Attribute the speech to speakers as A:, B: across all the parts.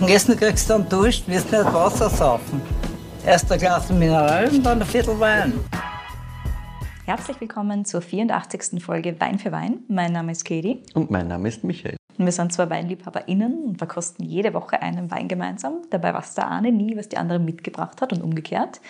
A: Und Essen kriegst du dann Dusch, wirst nicht Wasser saufen. Erst ein Glas Mineral und dann ein Viertel Wein.
B: Herzlich willkommen zur 84. Folge Wein für Wein. Mein Name ist Katie.
C: Und mein Name ist Michael.
B: Und wir sind zwei WeinliebhaberInnen und verkosten jede Woche einen Wein gemeinsam. Dabei weiß der eine nie, was die andere mitgebracht hat und umgekehrt.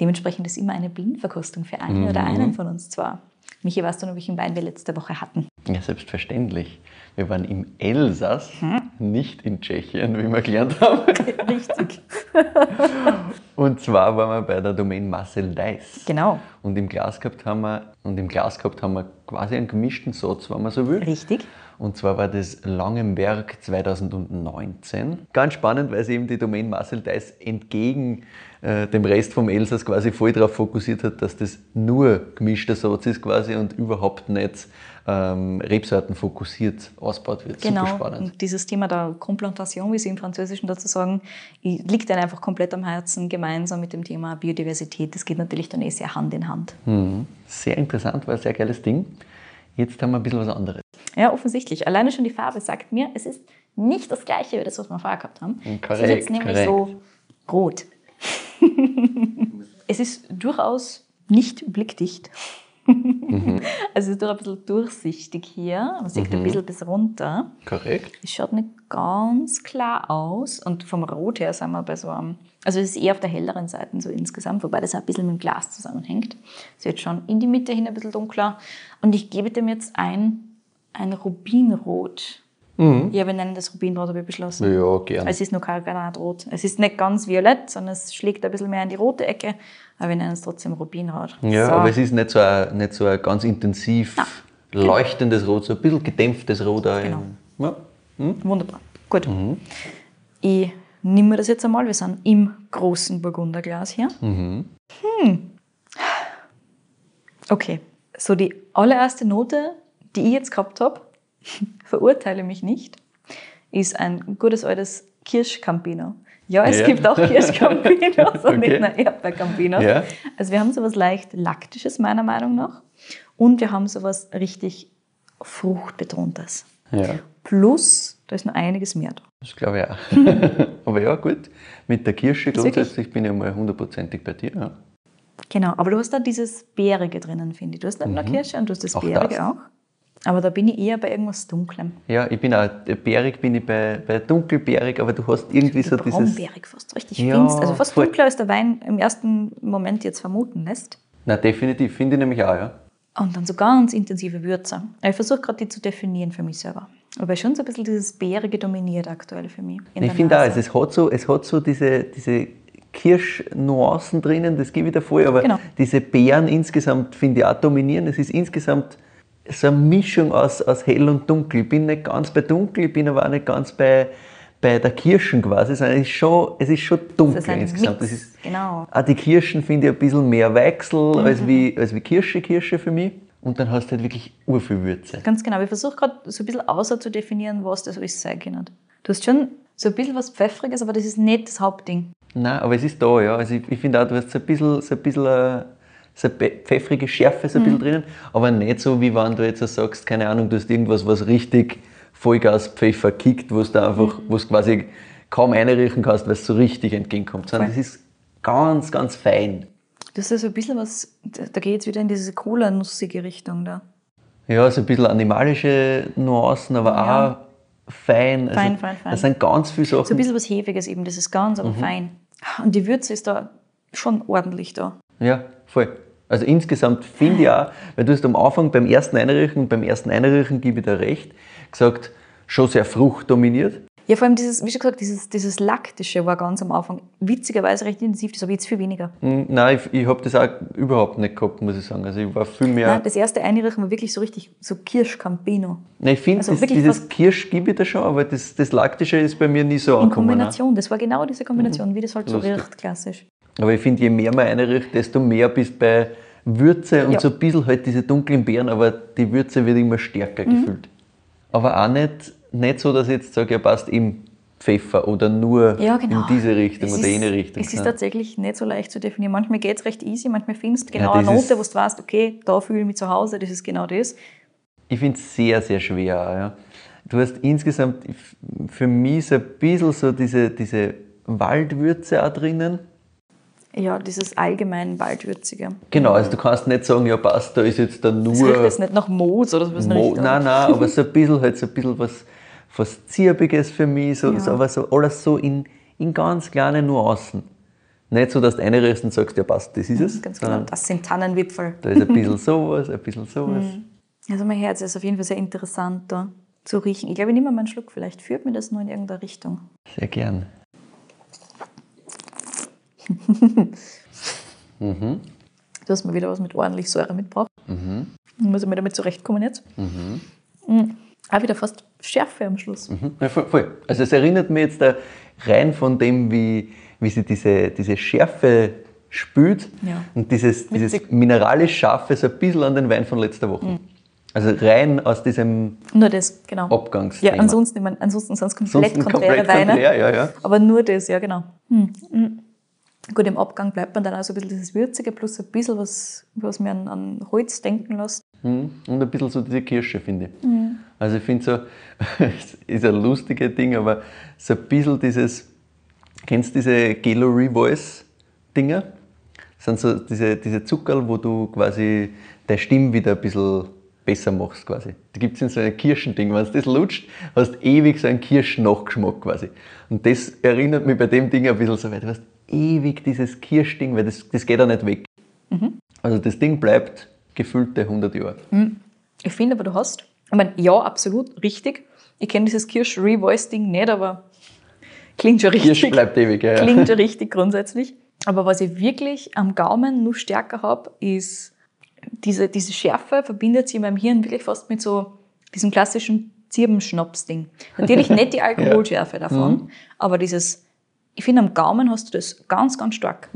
B: Dementsprechend ist immer eine Blindverkostung für einen
C: Mhm.
B: oder einen von uns zwar. Michi, weißt du noch, welchen Wein wir letzte Woche hatten?
C: Ja, selbstverständlich. Wir waren im Elsass, nicht in Tschechien, wie wir gelernt haben.
B: Richtig.
C: Und zwar waren wir bei der Domain Marcel Deiss.
B: Genau.
C: Und im Glas gehabt haben wir, und im Glas gehabt haben wir quasi einen gemischten Satz, wenn man so will.
B: Richtig.
C: Und zwar war das Langenberg 2019. Ganz spannend, weil sich eben die Domain Marcel Deiss entgegen äh, dem Rest vom Elsass quasi voll darauf fokussiert hat, dass das nur gemischter Satz ist quasi und überhaupt nicht ähm, Rebsorten fokussiert ausgebaut wird.
B: Genau.
C: Super spannend.
B: Und dieses Thema der Complantation, wie sie im Französischen dazu sagen, liegt dann einfach komplett am Herzen, gemeinsam mit dem Thema Biodiversität. Das geht natürlich dann eh sehr Hand in Hand.
C: Mhm. Sehr interessant, war ein sehr geiles Ding. Jetzt haben wir ein bisschen was anderes.
B: Ja, offensichtlich. Alleine schon die Farbe sagt mir, es ist nicht das gleiche wie das, was wir vorher gehabt haben. es ist
C: Korrekt,
B: jetzt nämlich
C: korrekt.
B: so rot. es ist durchaus nicht blickdicht. Also es ist doch ein bisschen durchsichtig hier. Man sieht ein bisschen bis runter.
C: Korrekt.
B: Es schaut nicht ganz klar aus. Und vom Rot her sind wir bei so einem. Also es ist eher auf der helleren Seite so insgesamt, wobei das auch ein bisschen mit dem Glas zusammenhängt. Es wird schon in die Mitte hin ein bisschen dunkler. Und ich gebe dem jetzt ein, ein Rubinrot. Ja, wir nennen das Rubinrot, habe ich beschlossen.
C: Ja, gerne.
B: Es ist nur kein Granatrot. Es ist nicht ganz violett, sondern es schlägt ein bisschen mehr in die rote Ecke. Aber wir nennen es trotzdem Rubinrot.
C: Ja,
B: So.
C: aber es ist nicht so ein, nicht so ein ganz intensiv
B: Na,
C: leuchtendes Rot, so ein bisschen gedämpftes Rot. auch
B: Genau.
C: Ja.
B: Wunderbar. Gut.
C: Mhm.
B: Ich nehme das jetzt einmal. Wir sind im großen Burgunderglas hier.
C: Mhm.
B: Hm. Okay. So die allererste Note, die ich jetzt gehabt habe, verurteile mich nicht, ist ein gutes altes Kirschcampino. Ja, es
C: Ja.
B: gibt auch Kirschcampinos und nicht nur Erdbeercampinos.
C: Ja.
B: Also wir haben sowas leicht Laktisches meiner Meinung nach und wir haben sowas richtig Fruchtbetontes.
C: ja,
B: Plus, da ist noch einiges mehr da.
C: das glaube ich auch. aber ja, gut. Mit der Kirsche grundsätzlich bin ich mal hundertprozentig bei dir. Ja.
B: Genau, aber du hast da dieses Bärige drinnen, finde ich. Du hast nicht nur Kirsche und du hast das
C: Mhm. Auch
B: Bärige
C: das.
B: auch. Aber da bin ich eher bei irgendwas Dunklem.
C: ja, ich bin auch, bärig bin ich bei, bei dunkelbärig, aber du hast irgendwie so dieses...
B: Braunbärig fast, richtig
C: Ja,
B: finst. Also fast
C: voll.
B: dunkler, als der Wein im ersten Moment jetzt vermuten lässt.
C: Na, definitiv, finde ich nämlich auch, ja.
B: Und dann so ganz intensive Würze. Ich versuche gerade die zu definieren für mich selber. Aber schon so ein bisschen dieses Bärige dominiert aktuell für mich.
C: Ich finde auch, es hat so, es hat so diese, diese Kirschnuancen drinnen, das gebe ich dir voll, aber
B: Genau.
C: diese Beeren insgesamt finde ich auch dominieren. Es ist insgesamt so eine Mischung aus, aus hell und dunkel. Ich bin nicht ganz bei dunkel, ich bin aber auch nicht ganz bei, bei der Kirschen quasi, sondern es ist schon, es ist schon dunkel
B: ist
C: insgesamt.
B: Mix,
C: ist,
B: genau.
C: auch die Kirschen finde ich ein bisschen mehr Weichsel
B: Mhm.
C: als, wie, als wie Kirsche, Kirsche für mich. Und dann hast du halt wirklich urviel Würze.
B: Ganz genau. Ich versuche gerade so ein bisschen außer zu definieren, was das alles sein kann. Du hast schon so ein bisschen was Pfeffriges, aber das ist nicht das Hauptding.
C: Nein, aber es ist da, ja. Also ich, ich finde auch, du hast so ein bisschen, so ein bisschen äh, so pfeffrige Schärfe so ein bisschen drinnen, aber nicht so, wie wenn du jetzt sagst, keine Ahnung, du hast irgendwas, was richtig Vollgas-Pfeffer kickt, wo du einfach, wo du quasi kaum einriechen kannst, weil es so richtig entgegenkommt. Sondern das ist ganz, ganz fein.
B: Das ist so ein bisschen was, da geht jetzt wieder in diese Cola-nussige Richtung da.
C: Ja, so ein bisschen animalische Nuancen, aber
B: Ja.
C: auch fein. Also
B: Fein, fein, fein.
C: Da sind ganz viele Sachen.
B: So ein bisschen was Hefiges eben, das ist ganz,
C: Mhm.
B: aber fein. Und die Würze ist da schon ordentlich da.
C: Ja, voll. Also insgesamt finde ich auch, weil du hast am Anfang beim ersten Einriechen, beim ersten Einriechen gebe ich dir recht, gesagt, schon sehr fruchtdominiert.
B: Ja, vor allem dieses, wie schon gesagt, dieses, dieses Laktische war ganz am Anfang witzigerweise recht intensiv, das habe ich jetzt viel weniger.
C: Hm, Nein, ich, ich habe das auch überhaupt nicht gehabt, muss ich sagen. Also ich war viel mehr.
B: Nein, das erste Einriechen war wirklich so richtig so Kirschcampino.
C: Nein, ich finde,
B: also
C: dieses Kirsch gebe ich dir schon, aber das, das Laktische ist bei mir nie so
B: In
C: angekommen. ne?
B: Kombination, das war genau diese Kombination, wie das halt so
C: Lustig.
B: riecht, klassisch.
C: Aber ich finde, je mehr man einrichtet, desto mehr bist bei Würze und
B: Ja.
C: so ein bisschen halt diese dunklen Beeren, aber die Würze wird immer stärker
B: Mhm.
C: gefühlt. Aber auch nicht, nicht so, dass ich jetzt sage, ja passt eben Pfeffer oder nur
B: Ja, genau.
C: in diese Richtung
B: Es
C: oder
B: ist-
C: jene Richtung.
B: Es ist
C: Ja.
B: tatsächlich nicht so leicht zu definieren. Manchmal geht es recht easy, manchmal findest du
C: Ja,
B: genau eine
C: das
B: Note, wo du weißt, okay, da fühle ich mich zu Hause, das ist genau das.
C: Ich finde es sehr, sehr schwer. Ja. du hast insgesamt für mich so ein bisschen so diese, diese Waldwürze auch drinnen.
B: Ja, dieses allgemein Waldwürzige.
C: Genau, also du kannst nicht sagen, ja passt, da ist jetzt dann
B: Das riecht
C: nur
B: jetzt nicht nach Moos oder sowas.
C: Mo nein, nein, aber so ein bisschen halt so ein bisschen was, was Zirbiges für mich, so,
B: Ja.
C: so, aber so alles so in, in ganz kleinen Nuancen. Nicht so, dass du reinriechst und sagst, ja passt, das ist es,
B: Ganz genau. Das sind Tannenwipfel.
C: da ist ein bisschen sowas, ein bisschen sowas.
B: Also mein Herz ist auf jeden Fall sehr interessant da zu riechen. Ich glaube, ich nehme mal einen Schluck. Vielleicht führt mir das nur in irgendeine Richtung.
C: Sehr gern.
B: Du hast mir wieder was mit ordentlich Säure mitgebracht.
C: Mhm.
B: Muss ich mir damit zurechtkommen jetzt? Mhm. Auch wieder fast Schärfe am Schluss.
C: Mhm. Ja, voll, voll. Also es erinnert mich jetzt da rein von dem, wie, wie sie diese, diese Schärfe spült
B: Ja.
C: und dieses, dieses mineralisch Scharfe so ein bisschen an den Wein von letzter Woche.
B: Mhm.
C: Also rein aus diesem
B: Nur das, genau.
C: Abgangsthema.
B: Ja, ansonsten, ich meine, ansonsten es komplett
C: Ansonsten
B: konträre
C: komplett
B: Weine.
C: konträr, ja, ja.
B: Aber nur das, ja, genau. Hm. Hm. Gut, im Abgang bleibt man dann auch so ein bisschen dieses Würzige plus ein bisschen was, was mir an, an Holz denken lässt.
C: Mhm. Und ein bisschen so diese Kirsche, finde ich.
B: Mhm.
C: Also ich finde so, es ist ein lustiges Ding, aber so ein bisschen dieses, kennst du diese Gelo Revoice Dinger? Das sind so diese, diese Zuckerl, wo du quasi deine Stimme wieder ein bisschen besser machst quasi. Die gibt es in so einem Kirschending. Wenn du das lutscht, hast du ewig so einen Kirschnachgeschmack quasi. Und das erinnert mich bei dem Ding ein bisschen so weit. Hast ewig dieses Kirschding, weil das, das geht auch nicht weg.
B: Mhm.
C: Also das Ding bleibt gefüllte 100 Jahre.
B: Ich finde aber, du hast, ich meine, ja, absolut, richtig. Ich kenne dieses Kirsch-Revoice-Ding nicht, aber klingt schon richtig.
C: Kirsch bleibt ewig, ja. ja.
B: Klingt schon richtig grundsätzlich. Aber was ich wirklich am Gaumen noch stärker habe, ist diese, diese Schärfe verbindet sich in meinem Hirn wirklich fast mit so diesem klassischen Zirbenschnaps-Ding. Natürlich nicht die Alkoholschärfe davon, aber dieses, ich finde am Gaumen hast du das ganz, ganz stark.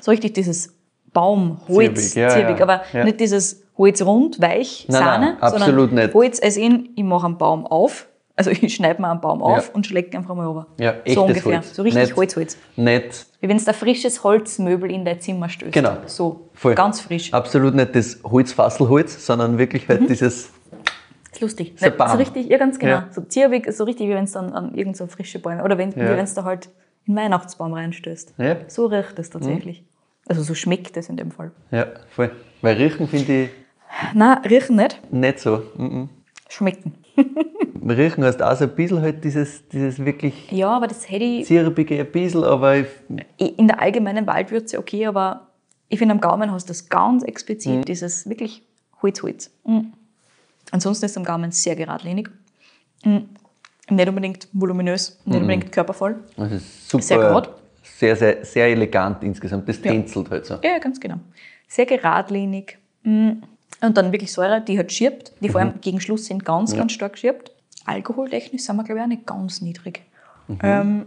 B: So richtig dieses Baum, Holz,
C: Zirbig, ja,
B: zirbig, aber
C: Ja.
B: nicht dieses Holz rund, weich,
C: Nein,
B: Sahne,
C: nein, absolut
B: sondern
C: nicht.
B: Holz als in, ich mache einen Baum auf, also ich schneide mir einen Baum auf
C: Ja.
B: und schläge einfach mal runter.
C: Ja, echtes
B: so ungefähr,
C: Holz.
B: so richtig
C: Nicht-
B: Holz, Holz.
C: Nicht,
B: Wie wenn du ein frisches Holzmöbel in dein Zimmer stößt.
C: Genau.
B: So,
C: voll.
B: ganz frisch.
C: Absolut nicht das Holzfasselholz, sondern wirklich halt dieses,
B: ist lustig.
C: So Baum.
B: so richtig, ja ganz genau.
C: Ja.
B: So zirbig, so richtig, wie wenn es dann an irgend so frische Bäume, oder wenn
C: Ja.
B: wie wenn es da halt in Weihnachtsbaum reinstößt.
C: Ja.
B: So riecht es tatsächlich. Also so schmeckt es in dem Fall.
C: ja, voll. Weil riechen finde ich
B: Nein, riechen nicht,
C: nicht so. Mhm.
B: schmecken.
C: Riechen heißt auch so ein bisschen halt dieses, dieses wirklich
B: Ja, aber das hätte ich
C: zirbige ein bisschen, aber ich,
B: in der allgemeinen Waldwürze okay, aber ich finde am Gaumen hast du das ganz explizit,
C: Mhm.
B: dieses wirklich Holz, Holz. Mhm. Ansonsten ist am Gaumen sehr geradlinig. Mhm. Nicht unbedingt voluminös,
C: Mhm.
B: nicht unbedingt körpervoll.
C: also es ist super,
B: Sehr gerad.
C: sehr, sehr, sehr elegant insgesamt. Das
B: Ja.
C: tänzelt halt so.
B: Ja, ja, ganz genau. Sehr geradlinig. Mm. Und dann wirklich Säure, die halt schirbt, die
C: Mhm.
B: vor allem gegen Schluss sind ganz, ganz stark schirbt. Alkoholtechnisch sind wir, glaube ich, auch nicht ganz niedrig.
C: Mhm.
B: Ähm,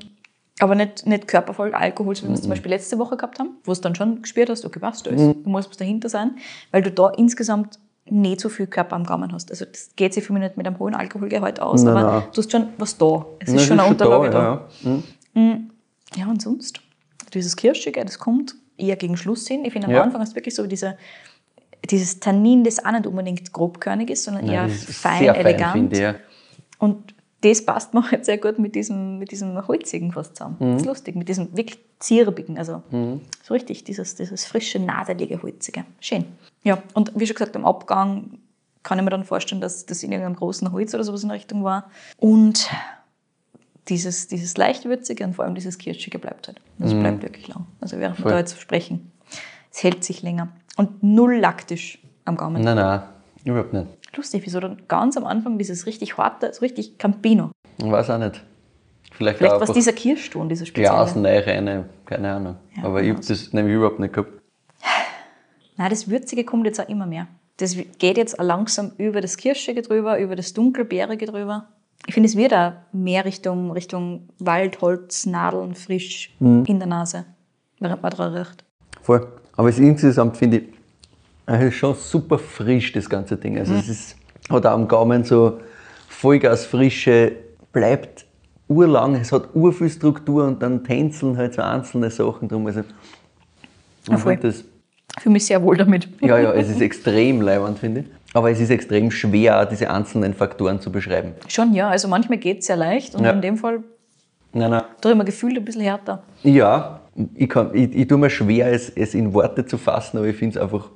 B: aber nicht, nicht körpervoll Alkohol, so wie wir es zum Beispiel letzte Woche gehabt haben, wo du dann schon gespürt hast, okay, was da ist,
C: Mhm.
B: du musst was dahinter sein, weil du da insgesamt nicht so viel Körper am Gaumen hast. Also das geht sich für mich nicht mit einem hohen Alkoholgehalt aus,
C: Nein,
B: aber
C: nein.
B: du hast schon was da. Es ist
C: Das
B: schon eine Unterlage da.
C: Ja, ja. Mhm.
B: Ja, und sonst? Dieses Kirschige, das kommt eher gegen Schluss hin. Ich finde, am
C: Ja.
B: Anfang hast du wirklich so diese, dieses Tannin, das auch nicht unbedingt grobkörnig ist, sondern eher
C: Nein, ist
B: fein,
C: fein,
B: elegant.
C: ja.
B: Und das passt mir halt sehr gut mit diesem, mit diesem Holzigen fast zusammen.
C: Mhm.
B: Das ist lustig, mit diesem wirklich zirbigen, also so richtig, dieses, dieses frische, nadelige, holzige. Schön. Ja, und wie schon gesagt, am Abgang kann ich mir dann vorstellen, dass das in irgendeinem großen Holz oder sowas in Richtung war. Und dieses, dieses leicht würzige und vor allem dieses kirschige bleibt halt. Das bleibt wirklich lang. Also während wir
C: Mhm. Voll.
B: da jetzt sprechen, es hält sich länger. Und null laktisch am Gaumen.
C: Nein, nein, überhaupt nicht.
B: Lustig, wieso dann ganz am Anfang dieses richtig harte, so richtig Campino.
C: Ich weiß auch nicht. Vielleicht,
B: Vielleicht was dieser Kirschton, dieser spezielle.
C: Blasen rein, keine Ahnung.
B: Ja,
C: Aber ich habe
B: was.
C: das nämlich überhaupt nicht gehabt.
B: Nein, das Würzige kommt jetzt auch immer mehr. Das geht jetzt auch langsam über das Kirschige drüber, über das Dunkelbeerige drüber. Ich finde, es wird auch mehr Richtung, Richtung Wald, Holz, Nadeln, frisch
C: Mhm.
B: in der Nase, während man dran riecht.
C: Voll. Aber es insgesamt finde ich, es ist schon super frisch, das ganze Ding. Also es ist, hat auch am Gaumen so Vollgasfrische, bleibt urlang, es hat urviel Struktur und dann tänzeln halt so einzelne Sachen drum. Also, ich
B: voll.
C: find das,
B: fühle mich sehr wohl damit.
C: ja, ja, es ist extrem leibend, finde ich. Aber es ist extrem schwer, diese einzelnen Faktoren zu beschreiben.
B: Schon, ja. Also manchmal geht es sehr leicht und
C: Ja.
B: in dem Fall
C: Nein, nein.
B: tue ich mir gefühlt ein bisschen härter.
C: Ja, ich, kann, ich, ich tue mir schwer, es, es in Worte zu fassen, aber ich finde es einfach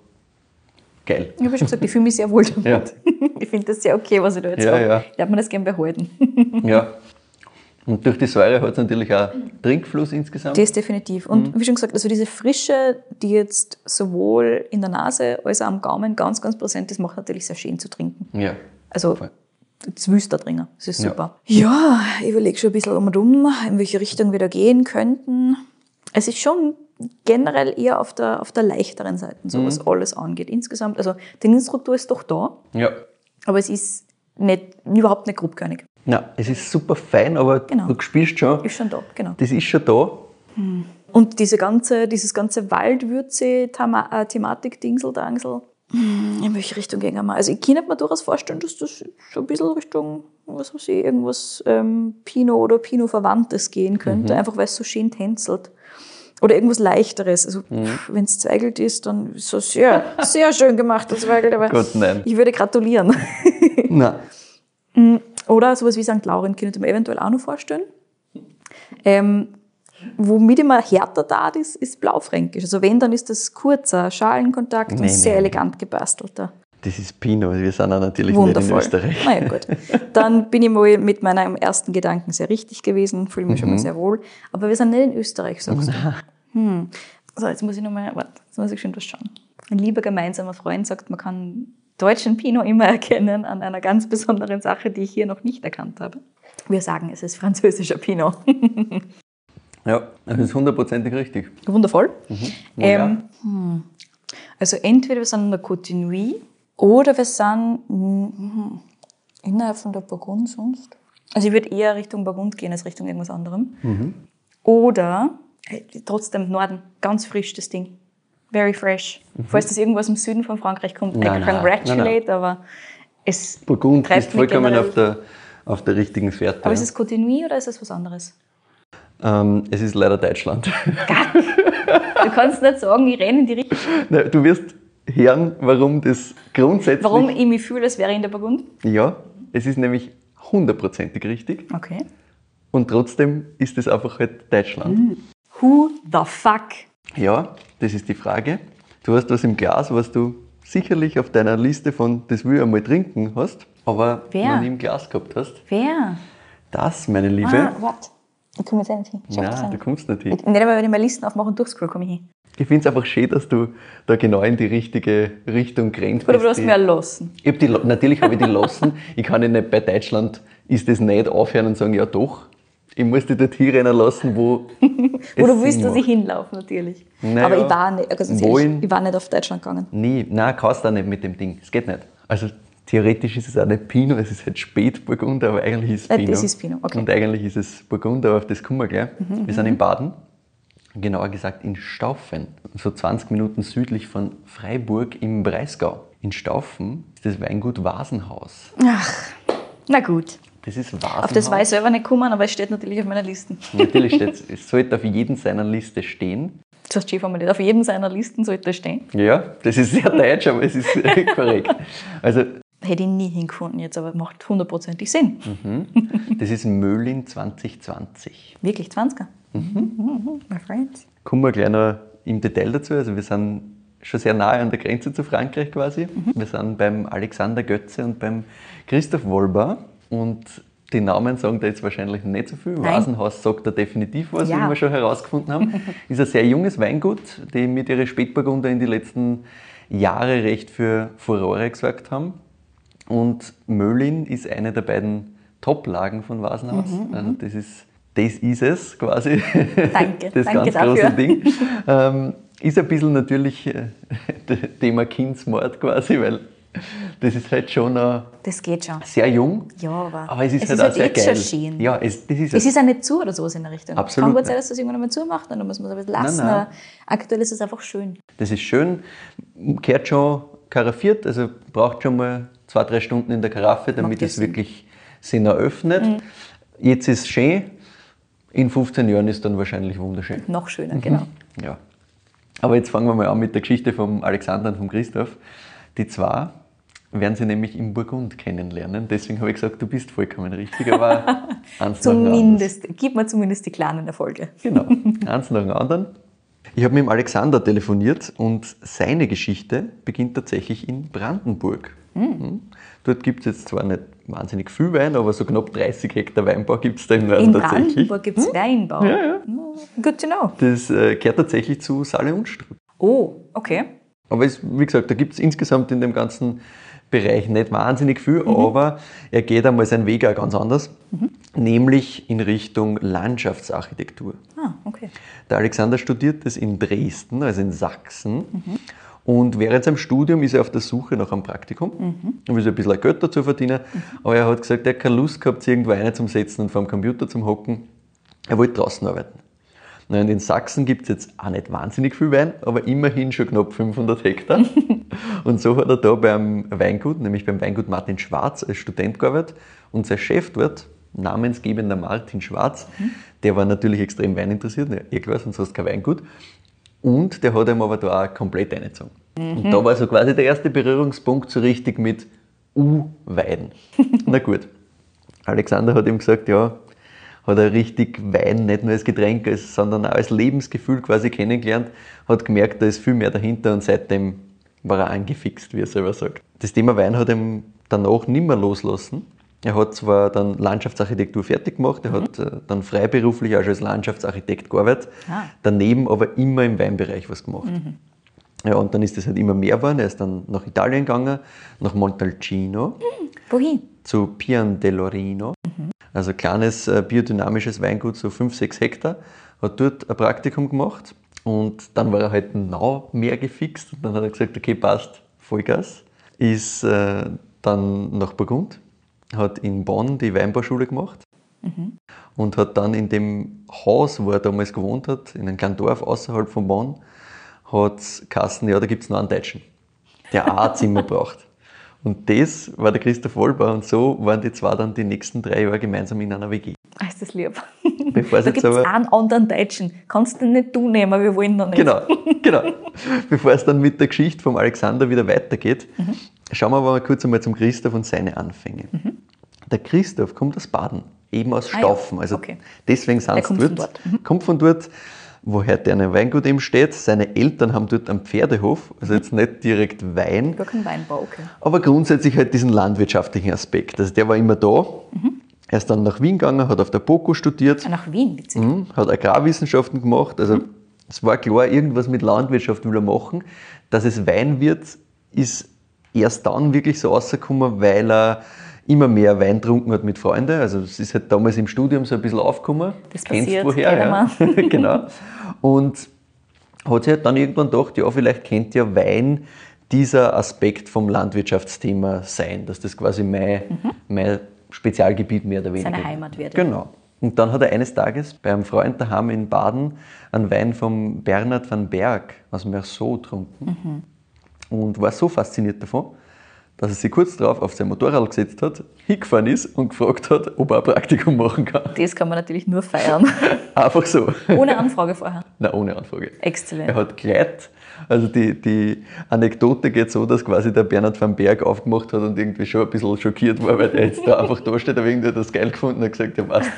C: geil.
B: Ich habe schon gesagt, ich fühle mich sehr wohl damit.
C: Ja.
B: Ich finde das sehr okay, was ich da jetzt
C: Ja,
B: habe.
C: ja.
B: Ich habe mir das gerne behalten.
C: Ja. Und durch die Säure hat es natürlich auch Trinkfluss insgesamt.
B: Das definitiv. Und
C: Mhm.
B: wie schon gesagt, also diese Frische, die jetzt sowohl in der Nase als auch am Gaumen ganz, ganz präsent ist, macht natürlich sehr schön zu trinken.
C: ja.
B: Also
C: Voll.
B: das da dringen. Das ist
C: Ja.
B: super. Ja, ich überlege schon ein bisschen um und um, in welche Richtung wir da gehen könnten. Es ist schon generell eher auf der, auf der leichteren Seite, so
C: Mhm.
B: was alles angeht. Insgesamt, also die Innenstruktur ist doch da,
C: Ja.
B: aber es ist nicht, überhaupt nicht grobkörnig.
C: Na, es ist super fein, aber
B: Genau.
C: du spürst schon,
B: Ist schon da, genau.
C: das ist schon da.
B: Und diese ganze, dieses ganze Waldwürze-Thematik, Dingsel, Dangsel, hm, in welche Richtung gehen wir? Also ich kann mir durchaus vorstellen, dass das schon ein bisschen Richtung, was weiß ich, irgendwas ähm, Pinot oder Pinot-Verwandtes gehen könnte,
C: Mhm.
B: einfach weil es so schön tänzelt. Oder irgendwas Leichteres. Also
C: Mhm.
B: wenn es Zweigelt ist, dann ist es sehr, sehr schön gemacht, das Zweigelt. Aber
C: Gott, nein.
B: ich würde gratulieren.
C: Na,
B: Oder sowas wie St. Laurent könnte ich mir eventuell auch noch vorstellen. Ähm, womit immer härter da ist, ist Blaufränkisch. Also wenn, dann ist das kurzer Schalenkontakt
C: Nee,
B: und sehr
C: nee.
B: elegant gebastelter.
C: das ist Pinot, wir sind auch natürlich
B: Wundervoll.
C: nicht in Österreich.
B: Na ja, gut. Dann bin ich mal mit meinem ersten Gedanken sehr richtig gewesen, fühle mich schon
C: Mhm.
B: mal sehr wohl. Aber wir sind nicht in Österreich, sagst du. Hm. So, jetzt muss ich nochmal, warte, jetzt muss ich schon was schauen. Ein lieber gemeinsamer Freund sagt, man kann deutschen Pinot immer erkennen an einer ganz besonderen Sache, die ich hier noch nicht erkannt habe. Wir sagen, es ist französischer Pinot.
C: Ja, das ist hundertprozentig richtig.
B: Wundervoll.
C: Ja.
B: Ähm, hm. Also entweder wir sind in der Côte oder wir sind hm, innerhalb von der Burgund sonst. Also ich würde eher Richtung Burgund gehen als Richtung irgendwas anderem. Oder äh, trotzdem Norden, ganz frisch das Ding. Very fresh. Falls das irgendwas im Süden von Frankreich kommt, I
C: Nein, nein,
B: congratulate, aber es
C: Burgund ist vollkommen auf der, auf der richtigen Fährte.
B: Aber ist es d'Ivoire oder ist es was anderes?
C: ähm, es ist leider Deutschland.
B: Du kannst nicht sagen, ich renne in die Richtung.
C: Nein, du wirst hören, warum das grundsätzlich.
B: Warum ich mich fühle, als wäre ich in der Burgund?
C: Ja, es ist nämlich hundertprozentig richtig.
B: Okay.
C: Und trotzdem ist es einfach halt Deutschland.
B: Who the fuck?
C: Ja, das ist die Frage. Du hast was im Glas, was du sicherlich auf deiner Liste von das will ich einmal trinken hast, aber
B: Wer?
C: noch nie im Glas gehabt hast.
B: Wer?
C: Das, meine Liebe.
B: Ah, warte. Ich komme jetzt nicht hin. Das
C: Nein, du kommst nicht hin.
B: Ich- Nicht einmal, wenn ich meine Listen aufmache und durchscroll, komme ich hin.
C: Ich finde es einfach schön, dass du da genau in die richtige Richtung grenzt.
B: Oder du hast mir erlassen.
C: Ich hab die, natürlich habe ich die lassen. Ich kann ja nicht bei Deutschland ist das nicht aufhören und sagen, ja doch. Ich muss dich dort hinrennen lassen, wo.
B: Wo du willst, dass ich hinlaufe, natürlich.
C: Naja.
B: Aber ich war nicht, also ehrlich, ich war nicht auf Deutschland gegangen.
C: Nie. Nein, kannst du auch nicht mit dem Ding. Es geht nicht. Also theoretisch ist es auch nicht Pinot, es ist halt Spätburgunder, aber eigentlich ist es
B: Nein,
C: Pinot.
B: das ist Pinot, okay. Mhm,
C: Und eigentlich ist es Burgunder, aber auf das kommen wir gleich. wir sind in Baden, genauer gesagt in Staufen, so 20 Minuten südlich von Freiburg im Breisgau. In Staufen ist das Weingut Vasenhaus.
B: Ach, na gut.
C: Das ist Vasenhaus.
B: Auf das weiß ich selber nicht kommen, aber es steht natürlich auf meiner Liste.
C: Natürlich steht es sollte auf jedem seiner Liste stehen.
B: Das hast du formuliert. Auf jedem seiner Listen sollte stehen.
C: Ja, das ist sehr deutsch, aber es ist äh, korrekt. Also
B: Hätte ich nie hingefunden jetzt, aber macht hundertprozentig Sinn.
C: das ist Möhlin 2020.
B: Wirklich 20er. Mhm. My friends.
C: Kommen wir gleich noch im Detail dazu. Also wir sind schon sehr nahe an der Grenze zu Frankreich quasi. Wir sind beim Alexander Götze und beim Christoph Wolber. Und die Namen sagen da jetzt wahrscheinlich nicht so viel.
B: Nein.
C: Vasenhaus sagt da definitiv was,
B: Ja.
C: wie wir schon herausgefunden haben. Ist ein sehr junges Weingut, die mit ihren Spätburgunder in die letzten Jahre recht für Furore gesorgt haben. Und Möhlin ist eine der beiden Top-Lagen von Vasenhaus. Also das ist, das ist es quasi.
B: Mhm, Danke,
C: das
B: danke
C: ganz
B: dafür.
C: große Ding. Ähm, ist ein bisschen natürlich äh, Thema Kindsmord quasi, weil das ist halt schon äh,
B: Das geht schon.
C: sehr jung.
B: Ja, aber,
C: Aber es ist
B: es
C: halt
B: ist
C: auch sehr
B: jetzt
C: geil.
B: schon schön.
C: Ja, es, das ist
B: Es ist auch nicht zu oder sowas in der Richtung.
C: Absolut
B: Kann gut sein, dass das irgendwann einmal zumacht, dann muss man es ein bisschen lassen.
C: Nein, nein.
B: Aktuell ist es einfach schön.
C: Das ist schön, kehrt schon karaffiert, also braucht schon mal zwei, drei Stunden in der Karaffe, damit es.
B: Mhm.
C: wirklich Sinn eröffnet. Jetzt ist es schön, in 15 Jahren ist dann wahrscheinlich wunderschön.
B: Noch schöner,
C: Mhm.
B: genau.
C: Ja. Aber jetzt fangen wir mal an mit der Geschichte vom Alexander und vom Christoph. Die zwei werden sie nämlich im Burgund kennenlernen. Deswegen habe ich gesagt, du bist vollkommen richtig, aber eins nach dem.
B: Zumindest, gib mir zumindest die kleinen Erfolge.
C: Genau, eins nach dem anderen. Ich habe mit dem Alexander telefoniert und seine Geschichte beginnt tatsächlich in Brandenburg. Mhm. Dort gibt es jetzt zwar nicht wahnsinnig viel Wein, aber so knapp 30 Hektar Weinbau gibt es da im Norden
B: In
C: tatsächlich.
B: Brandenburg gibt es Weinbau.
C: Ja, ja.
B: Good to know.
C: Das äh, gehört tatsächlich zu Saale und Struck.
B: Oh, okay.
C: Aber es, wie gesagt, da gibt es insgesamt in dem ganzen Bereich nicht wahnsinnig viel, aber er geht einmal seinen Weg auch ganz anders, nämlich in Richtung Landschaftsarchitektur.
B: Ah, okay.
C: Der Alexander studiert das in Dresden, also in Sachsen. Und während seinem Studium ist er auf der Suche nach einem Praktikum. Er will so ein bisschen Geld dazu verdienen. Aber er hat gesagt, er hat keine Lust gehabt, sich irgendwo eine zum Setzen und vor dem Computer zum Hocken. Er wollte draußen arbeiten. Und in Sachsen gibt es jetzt auch nicht wahnsinnig viel Wein, aber immerhin schon knapp 500 Hektar. und so hat er da beim Weingut, nämlich beim Weingut Martin Schwarz, als Student gearbeitet. Und sein Chef dort, namensgebender Martin Schwarz, der war natürlich extrem weininteressiert, ja, eh klar, sonst hast du kein Weingut. Und der hat ihm aber da auch komplett eingezogen. Und da war so quasi der erste Berührungspunkt so richtig mit U-Wein. Na gut. Alexander hat ihm gesagt, ja, hat er richtig Wein nicht nur als Getränk, sondern auch als Lebensgefühl quasi kennengelernt, hat gemerkt, da ist viel mehr dahinter und seitdem war er angefixt, wie er selber sagt. Das Thema Wein hat ihm danach nicht mehr loslassen. Er hat zwar dann Landschaftsarchitektur fertig gemacht, er hat äh, dann freiberuflich auch schon als Landschaftsarchitekt gearbeitet,
B: Ah.
C: daneben aber immer im Weinbereich was gemacht. Ja, und dann ist das halt immer mehr geworden. Er ist dann nach Italien gegangen, nach Montalcino
B: Wohin?
C: zu Pian dell'Orino, also ein kleines äh, biodynamisches Weingut, so 5, 6 Hektar, hat dort ein Praktikum gemacht und dann war er halt noch mehr gefixt und dann hat er gesagt, okay, passt, Vollgas, ist äh, dann nach Burgund, hat in Bonn die Weinbauschule gemacht und hat dann in dem Haus, wo er damals gewohnt hat, in einem kleinen Dorf außerhalb von Bonn, hat Kassen, ja, da gibt es noch einen Deutschen, der auch ein Zimmer braucht. Und das war der Christoph Wollbau und so waren die zwei dann die nächsten drei Jahre gemeinsam in einer WG.
B: Ah, ist das lieb.
C: Bevor es
B: da gibt es
C: aber-
B: einen anderen Deutschen. Kannst du nicht du nehmen, wir wollen noch nicht.
C: Genau, genau. Bevor es dann mit der Geschichte vom Alexander wieder weitergeht, schauen wir aber mal kurz einmal zum Christoph und seine Anfänge. Der Christoph kommt aus Baden, eben aus
B: Ah ja,
C: Staufen. Also
B: okay.
C: deswegen sind dort.
B: dort. Mhm.
C: Kommt von dort, wo heute ein Weingut eben steht. Seine Eltern haben dort einen Pferdehof, also jetzt nicht direkt Wein,
B: Gar kein Weinbau, okay.
C: aber grundsätzlich halt diesen landwirtschaftlichen Aspekt. Also der war immer da. Er ist dann nach Wien gegangen, hat auf der BOKU studiert.
B: Ah, Nach Wien, witzig.
C: Mhm, hat Agrarwissenschaften gemacht. Also es war klar, irgendwas mit Landwirtschaft will er machen. Dass es Wein wird, ist erst dann wirklich so rausgekommen, weil er immer mehr Wein getrunken hat mit Freunden. Also es ist halt damals im Studium so ein bisschen aufgekommen.
B: Das
C: Kennst
B: passiert,
C: woher, ja. genau. Und hat sich halt dann irgendwann gedacht, ja, vielleicht kennt ja Wein dieser Aspekt vom Landwirtschaftsthema sein, dass das quasi mein, mein Spezialgebiet mehr oder weniger
B: Mhm. Seine Heimat wird.
C: Genau. Und dann hat er eines Tages bei einem Freund daheim in Baden einen Wein vom Bernhard van Berg aus Merceau getrunken und war so fasziniert davon, dass er sich kurz darauf auf sein Motorrad gesetzt hat, hingefahren ist und gefragt hat, ob er ein Praktikum machen kann.
B: Das kann man natürlich nur feiern.
C: Einfach so.
B: Ohne Anfrage vorher.
C: Na, ohne Anfrage.
B: Exzellent.
C: Er hat gleich, also die, die Anekdote geht so, dass quasi der Bernhard van Berg aufgemacht hat und irgendwie schon ein bisschen schockiert war, weil der jetzt da einfach da steht, aber irgendwie hat er das geil gefunden und gesagt, ja passt,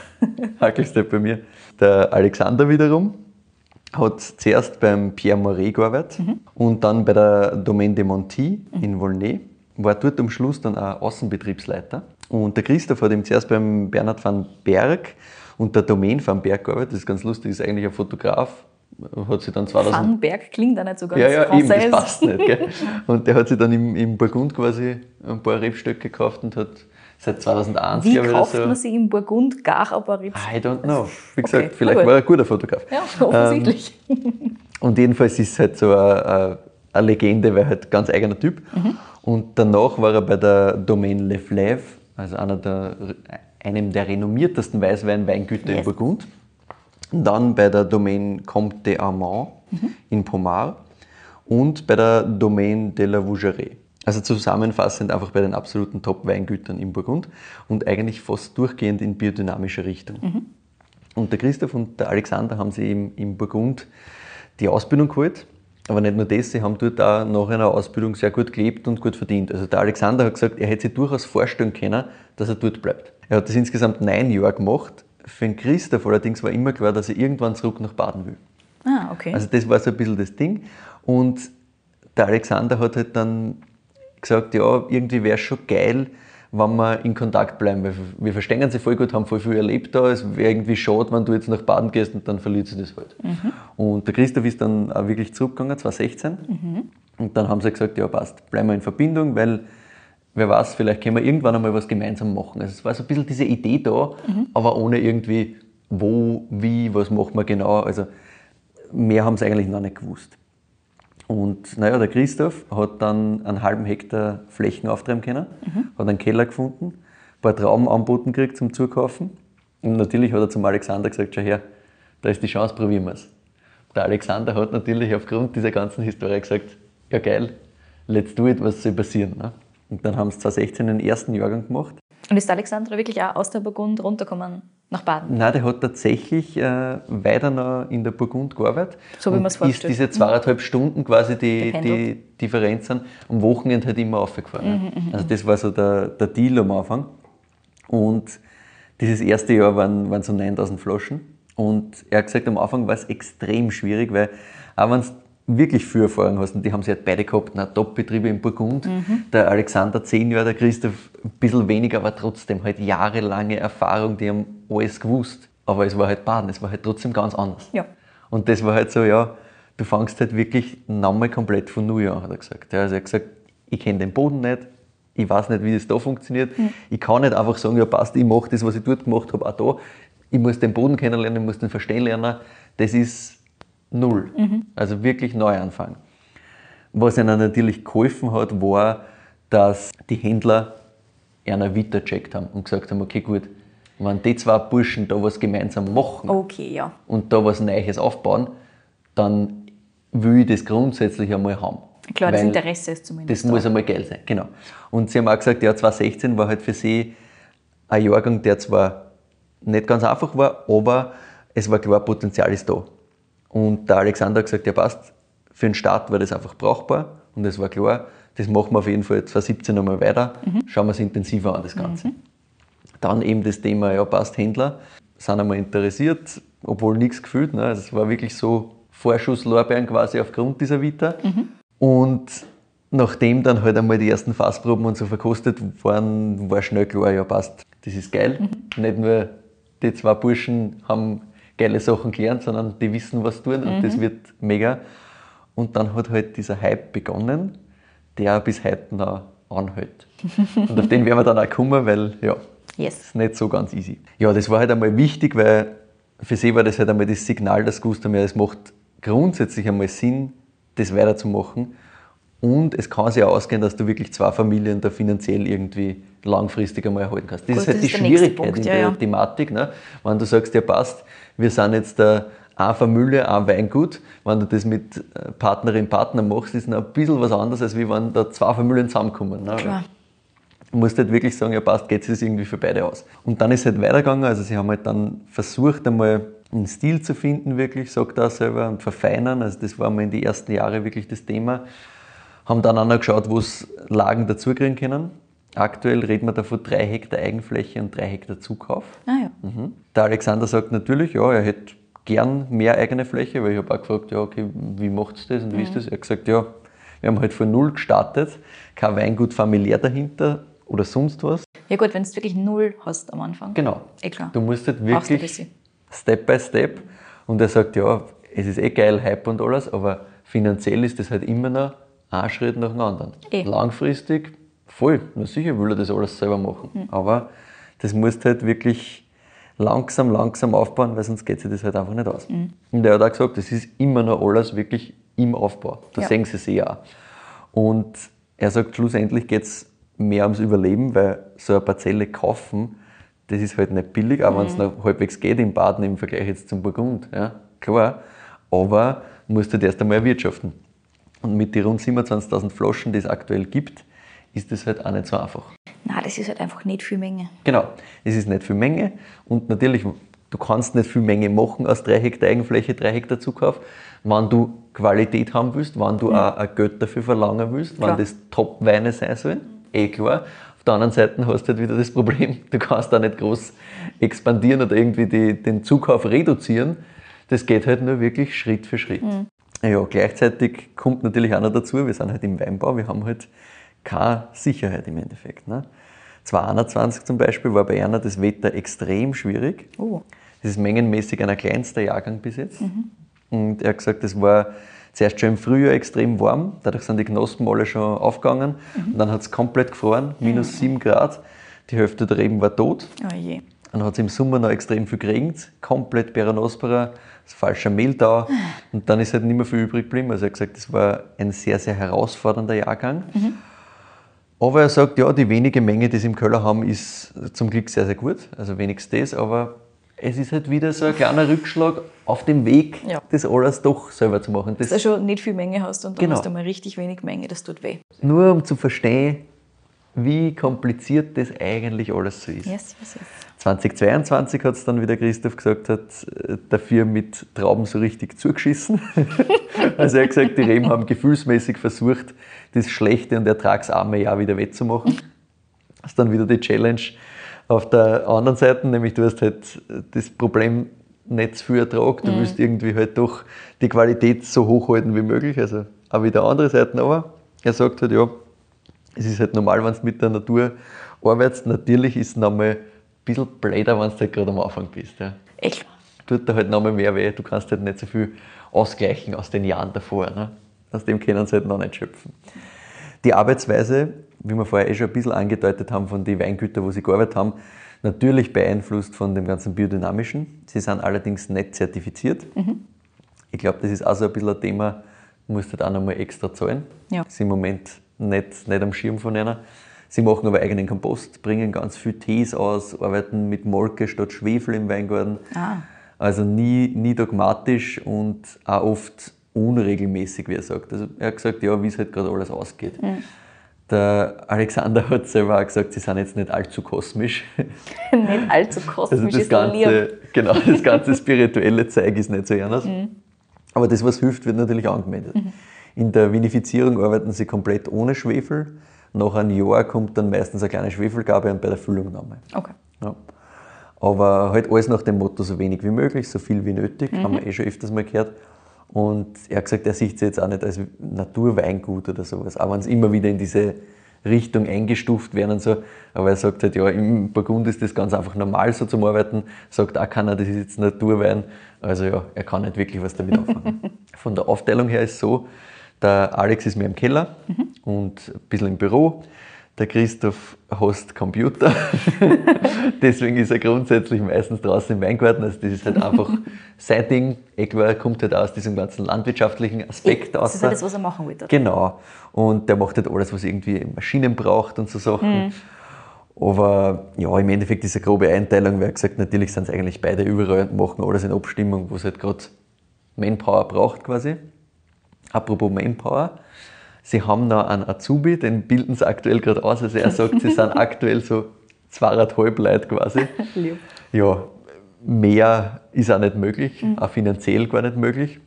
C: hackelst du bei mir. Der Alexander wiederum hat zuerst beim Pierre Moret gearbeitet und dann bei der Domaine de Monty in Volnay, war dort am Schluss dann auch Außenbetriebsleiter. Und der Christoph hat ihm zuerst beim Bernhard van Berg und der Domaine van Berg gearbeitet, das ist ganz lustig, ist eigentlich ein Fotograf, hat sich dann 2000...
B: Van Berg klingt auch nicht so ganz
C: Ja, ja, eben, das passt nicht. Gell? Und der hat sich dann im, im Burgund quasi ein paar Rebstöcke gekauft und hat seit 2001,
B: Wie
C: glaube ich, oder
B: kauft
C: so.
B: man sich im Burgund gar ein paar Rips?
C: I don't know. Wie gesagt,
B: Okay,
C: vielleicht war er ein guter Fotograf.
B: Ja, offensichtlich.
C: Und jedenfalls ist es halt so eine, eine Legende, weil halt ganz eigener Typ. Und danach war er bei der Domaine Le Fleuve, also einer der, einem der renommiertesten Weißwein-Weingüter in
B: Yes.
C: Burgund. Und dann bei der Domaine Comte d'Armand in Pommard und bei der Domaine de la Vougerie. Also zusammenfassend einfach bei den absoluten Top-Weingütern in Burgund und eigentlich fast durchgehend in biodynamischer Richtung. Und der Christoph und der Alexander haben sich eben in Burgund die Ausbildung geholt Aber nicht nur das, sie haben dort auch nach einer Ausbildung sehr gut gelebt und gut verdient. Also der Alexander hat gesagt, er hätte sich durchaus vorstellen können, dass er dort bleibt. Er hat das insgesamt neun Jahre gemacht. Für den Christoph allerdings war immer klar, dass er irgendwann zurück nach Baden will.
B: Ah, okay.
C: Also das war so ein bisschen das Ding. Und der Alexander hat halt dann gesagt, ja, irgendwie wäre es schon geil, wenn wir in Kontakt bleiben. Weil wir verstehen sie voll gut, haben voll viel erlebt da. Es wäre irgendwie schade, wenn du jetzt nach Baden gehst und dann verliert sie das halt. Und der Christoph ist dann auch wirklich zurückgegangen, 2016. Und dann haben sie gesagt, ja passt, bleiben wir in Verbindung, weil wer weiß, vielleicht können wir irgendwann einmal was gemeinsam machen. Also es war so ein bisschen diese Idee da, aber ohne irgendwie wo, wie, was machen wir genau. Also mehr haben sie eigentlich noch nicht gewusst. Und naja, der Christoph hat dann einen halben Hektar Flächen auftreiben können, hat einen Keller gefunden, ein paar Trauben anboten gekriegt zum Zukaufen. Und natürlich hat er zum Alexander gesagt, schau her, da ist die Chance, probieren wir es. Der Alexander hat natürlich aufgrund dieser ganzen Historie gesagt, ja geil, let's do it, was soll passieren. Ne? Und dann haben sie 2016 den ersten Jahrgang gemacht.
B: Und ist der Alexander wirklich auch aus der Burgund runtergekommen nach Baden?
C: Nein, der hat tatsächlich äh, weiter noch in der Burgund gearbeitet.
B: So wie man es
C: Ist
B: vorstellt.
C: diese zweieinhalb Stunden quasi die, die Differenz sind, am Wochenende halt immer aufgefahren.
B: Mhm,
C: also das war so der, der Deal am Anfang. Und dieses erste Jahr waren, waren so 9000 Flaschen. Und er hat gesagt, am Anfang war es extrem schwierig, weil auch wenn du wirklich viel Erfahrung hast, und die haben sie halt beide gehabt, na, Top-Betriebe in Burgund,
B: Mhm.
C: der Alexander zehn Jahre, der Christoph ein bisschen weniger, aber trotzdem halt jahrelange Erfahrung, die haben alles gewusst. Aber es war halt Baden, es war halt trotzdem ganz anders.
B: Ja.
C: Und das war halt so, ja, du fangst halt wirklich nochmal komplett von Null an, hat er gesagt. Ja, also er hat gesagt, ich kenne den Boden nicht, ich weiß nicht, wie das da funktioniert. Ich kann nicht einfach sagen, ja passt, ich mache das, was ich dort gemacht habe, auch da. Ich muss den Boden kennenlernen, ich muss den verstehen lernen. Das ist null. Also wirklich neu anfangen. Was ihnen natürlich geholfen hat, war, dass die Händler einer Vita gecheckt haben und gesagt haben, okay gut, wenn die zwei Burschen da was gemeinsam machen,
B: Okay, ja.
C: und da was Neues aufbauen, dann will ich das grundsätzlich einmal haben.
B: Klar, das Interesse ist zumindest
C: Das muss einmal geil sein, genau. Und sie haben auch gesagt, ja, 2016 war halt für sie ein Jahrgang, der zwar nicht ganz einfach war, aber es war klar, Potenzial ist da. Und der Alexander hat gesagt, ja passt, für den Start war das einfach brauchbar und es war klar, das machen wir auf jeden Fall 2017 nochmal weiter, schauen wir es intensiver an, das Ganze. Dann eben das Thema, ja passt, Händler, sind einmal interessiert, obwohl nichts gefühlt. Ne? Also es war wirklich so Vorschusslorbeeren quasi aufgrund dieser Vita. Und nachdem dann halt einmal die ersten Fassproben und so verkostet waren, war schnell klar, ja passt, das ist geil. Nicht nur die zwei Burschen haben geile Sachen gelernt, sondern die wissen, was tun und das wird mega. Und dann hat halt dieser Hype begonnen, der bis heute noch anhält. und auf den werden wir dann auch kommen, weil ja,
B: Yes.
C: ist nicht so ganz easy. Ja, das war halt einmal wichtig, weil für sie war das halt einmal das Signal, dass gewusst haben, ja, es macht grundsätzlich einmal Sinn, das weiterzumachen. Und es kann sich auch ausgehen, dass du wirklich zwei Familien da finanziell irgendwie langfristig einmal erhalten kannst. Das
B: Gut,
C: ist halt
B: das
C: die
B: ist
C: Schwierigkeit
B: Punkt,
C: in
B: ja,
C: der
B: ja.
C: Thematik. Ne? Wenn du sagst, ja passt, wir sind jetzt da eine Familie, ein Weingut, wenn du das mit äh, Partnerin, Partner machst, ist noch ein bisschen was anderes, als wie wenn da zwei Familien zusammenkommen. Ne?
B: Klar.
C: Du musst halt wirklich sagen, ja passt, geht es irgendwie für beide aus. Und dann ist es halt weitergegangen, also sie haben halt dann versucht einmal einen Stil zu finden, wirklich, sagt er auch selber, und verfeinern, also das war mal in die ersten Jahre wirklich das Thema. Haben dann auch noch geschaut, wo es Lagen dazukriegen können. Aktuell reden wir da von drei Hektar Eigenfläche und drei Hektar Zukauf.
B: Ah ja.
C: Mhm. Der Alexander sagt natürlich, ja, er hätte gern mehr eigene Fläche, weil ich habe auch gefragt, ja, okay, wie macht es das und wie ist das? Er hat gesagt, ja, wir haben halt von null gestartet, kein Weingut familiär dahinter oder sonst was.
B: Ja gut, wenn du wirklich null hast am Anfang.
C: Genau.
B: Eh klar.
C: Du musst halt wirklich. Step by Step. Und er sagt, ja, es ist eh geil, Hype und alles, aber finanziell ist das halt immer noch ein Schritt nach dem anderen.
B: Eh.
C: Langfristig, voll, na sicher will er das alles selber machen.
B: Hm.
C: Aber das musst halt wirklich langsam, langsam aufbauen, weil sonst geht sich das halt einfach nicht aus.
B: Hm.
C: Und er hat auch gesagt, das ist immer noch alles wirklich im Aufbau. Da
B: Ja.
C: sehen sie sich auch. Und er sagt, schlussendlich geht es mehr ums Überleben, weil so eine Parzelle kaufen, das ist halt nicht billig, auch wenn es noch halbwegs geht im Baden im Vergleich jetzt zum Burgund. Ja, klar. Aber musst du halt erst einmal erwirtschaften. Und mit den rund 27.000 Flaschen, die es aktuell gibt, ist das halt auch nicht so einfach.
B: Na, das ist halt einfach nicht viel Menge.
C: Genau, es ist nicht viel Menge und natürlich, du kannst nicht viel Menge machen aus 3 Hektar Eigenfläche, 3 Hektar Zukauf, wenn du Qualität haben willst, wann du auch ein Geld dafür verlangen willst,
B: Klar.
C: wann das Top-Weine sein sollen, eh klar. Auf der anderen Seite hast du halt wieder das Problem, du kannst da nicht groß expandieren oder irgendwie die, den Zukauf reduzieren. Das geht halt nur wirklich Schritt für Schritt. Ja, gleichzeitig kommt natürlich auch noch dazu, wir sind halt im Weinbau, wir haben halt keine Sicherheit im Endeffekt. Ne? 2021 zum Beispiel war bei einer das Wetter extrem schwierig.
B: Oh.
C: Das ist mengenmäßig ein kleinster Jahrgang bis jetzt. Und er hat gesagt, es war zuerst schon im Frühjahr extrem warm, dadurch sind die Knospen alle schon aufgegangen. Und dann hat es komplett gefroren, minus 7 Grad. Die Hälfte der Reben war tot.
B: Oh je.
C: Dann hat es im Sommer noch extrem viel geregnet, komplett Peronospora, das falsche Mehltau und dann ist halt nicht mehr viel übrig geblieben. Also er hat gesagt, das war ein sehr, sehr herausfordernder Jahrgang. Aber er sagt, ja, die wenige Menge, die sie im Keller haben, ist zum Glück sehr, sehr gut. Also wenigstens das, aber es ist halt wieder so ein kleiner Rückschlag auf dem Weg,
B: Ja.
C: das alles doch selber zu machen. Das,
B: Dass du schon nicht viel Menge hast und dann
C: Genau.
B: hast du mal richtig wenig Menge, das tut weh.
C: nur um zu verstehen, wie kompliziert das eigentlich alles so ist.
B: Yes, yes, yes.
C: 2022 hat es dann, wie der Christoph gesagt hat, äh, dafür mit Trauben so richtig zugeschissen. also er hat gesagt, die Reben haben gefühlsmäßig versucht, das schlechte und ertragsarme Jahr wieder wettzumachen. Das ist dann wieder die Challenge auf der anderen Seite, nämlich du hast halt das Problem nicht zu viel Ertrag, du willst irgendwie halt doch die Qualität so hoch halten wie möglich, also auch wieder andere Seiten, aber er sagt halt, ja, es ist halt normal, wenn du mit der Natur arbeitest. Natürlich ist es nochmal ein bisschen blöder, wenn du halt gerade am Anfang bist. Ja.
B: Klar.
C: Tut da halt nochmal mehr weh. Du kannst halt nicht so viel ausgleichen aus den Jahren davor. Ne? Aus dem können sie halt noch nicht schöpfen. Die Arbeitsweise, wie wir vorher eh schon ein bisschen angedeutet haben, von den Weingütern, wo sie gearbeitet haben, natürlich beeinflusst von dem ganzen Biodynamischen. Sie sind allerdings nicht zertifiziert. Ich glaube, das ist auch so ein bisschen ein Thema, du musst halt auch nochmal extra zahlen.
B: Ja.
C: Das ist im Moment nicht, nicht am Schirm von einer. Sie machen aber eigenen Kompost, bringen ganz viel Tees aus, arbeiten mit Molke statt Schwefel im Weingarten.
B: Ah.
C: Also nie, nie dogmatisch und auch oft unregelmäßig, wie er sagt. Also er hat gesagt, ja, wie es halt gerade alles ausgeht. Der Alexander hat selber auch gesagt, sie sind jetzt nicht allzu kosmisch.
B: nicht allzu
C: Also
B: kosmisch
C: das
B: ist lieb.
C: ganze, genau, das ganze spirituelle Zeug ist nicht so ernst. Aber das, was hilft, wird natürlich angewendet. In der Vinifizierung arbeiten sie komplett ohne Schwefel. Nach einem Jahr kommt dann meistens eine kleine Schwefelgabe und bei der Füllung nochmal.
B: Okay.
C: Ja. Aber halt alles nach dem Motto, so wenig wie möglich, so viel wie nötig, haben wir eh schon öfters mal gehört. Und er hat gesagt, er sieht es jetzt auch nicht als Naturweingut oder sowas, auch wenn es immer wieder in diese Richtung eingestuft werden und so. Aber er sagt halt, ja, im Burgund ist das ganz einfach normal so zum Arbeiten. Sagt auch keiner, das ist jetzt Naturwein. Also ja, er kann nicht wirklich was damit anfangen. Von der Aufteilung her ist es so, der Alex ist mehr im Keller und ein bisschen im Büro. Der Christoph hasst Computer. Deswegen ist er grundsätzlich meistens draußen im Weingarten. Also das ist halt einfach sein Ding. Eckler kommt halt aus diesem ganzen landwirtschaftlichen Aspekt
B: Das
C: aus.
B: ist ja das, was er machen will.
C: Genau. Und der macht halt alles, was irgendwie Maschinen braucht und so Sachen. Aber ja, im Endeffekt ist eine grobe Einteilung, weil gesagt, natürlich sind es eigentlich beide überall und machen alles in Abstimmung, wo es halt gerade Manpower braucht quasi. Apropos Manpower, sie haben noch einen Azubi, den bilden sie aktuell gerade aus. Also er sagt, sie sind aktuell so zweieinhalb Leute quasi. Ja, mehr ist auch nicht möglich, auch finanziell gar nicht möglich.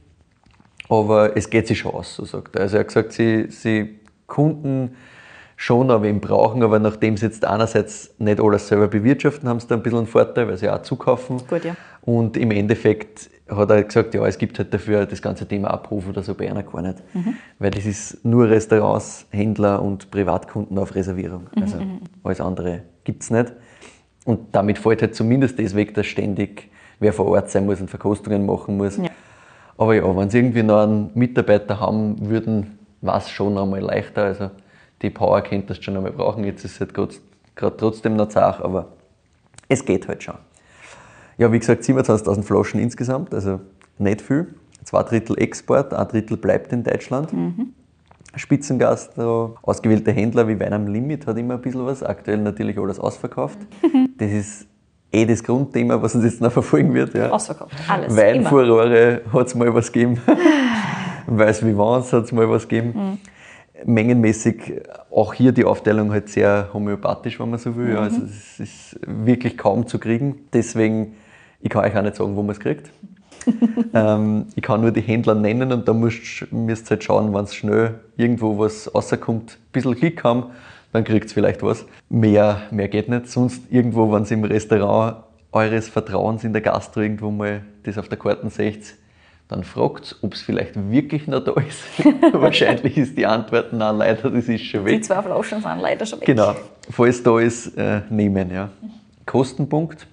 C: Aber es geht sich schon aus, so sagt er. Also er hat gesagt, sie, sie Kunden schon noch wen brauchen, aber nachdem sie jetzt einerseits nicht alles selber bewirtschaften, haben sie da ein bisschen einen Vorteil, weil sie auch zukaufen.
B: Gut, ja.
C: Und im Endeffekt hat er gesagt, ja, es gibt halt dafür das ganze Thema Abruf oder so bei einer gar nicht. Weil das ist nur Restaurants, Händler und Privatkunden auf Reservierung. Also alles andere gibt es nicht. Und damit fällt halt zumindest das weg, dass ständig wer vor Ort sein muss und Verkostungen machen muss.
B: Ja.
C: Aber ja, wenn sie irgendwie noch einen Mitarbeiter haben würden, war es schon einmal leichter. Also die Power könntest du schon einmal brauchen. Jetzt ist es halt gerade trotzdem noch zart, aber es geht halt schon. Ja, wie gesagt, 27.000 Flaschen insgesamt, also nicht viel. Zwei Drittel Export, ein Drittel bleibt in Deutschland. Spitzengast, ausgewählte Händler wie Wein am Limit hat immer ein bisschen was. Aktuell natürlich alles ausverkauft. Das ist eh das Grundthema, was uns jetzt noch verfolgen wird. Ja.
B: Ausverkauft. Alles.
C: Weinfurore hat es mal was gegeben. Weiß Vivants hat es mal was gegeben. Mengenmäßig auch hier die Aufteilung halt sehr homöopathisch, wenn man so will. Ja, Also es ist wirklich kaum zu kriegen. Deswegen, ich kann euch auch nicht sagen, wo man es kriegt. ähm, ich kann nur die Händler nennen und da müsst ihr halt schauen, wenn es schnell irgendwo was rauskommt, ein bisschen Klick haben, dann kriegt ihr vielleicht was. Mehr, mehr geht nicht. Sonst irgendwo, wenn ihr im Restaurant eures Vertrauens in der Gastro irgendwo mal das auf der Karte seht, dann fragt ob es vielleicht wirklich noch da ist. Wahrscheinlich ist die Antwort, nein, leider, das ist schon weg.
B: Die zwei Flaschen sind leider schon weg.
C: Genau, falls da ist, äh, nehmen. Ja. Kostenpunkt,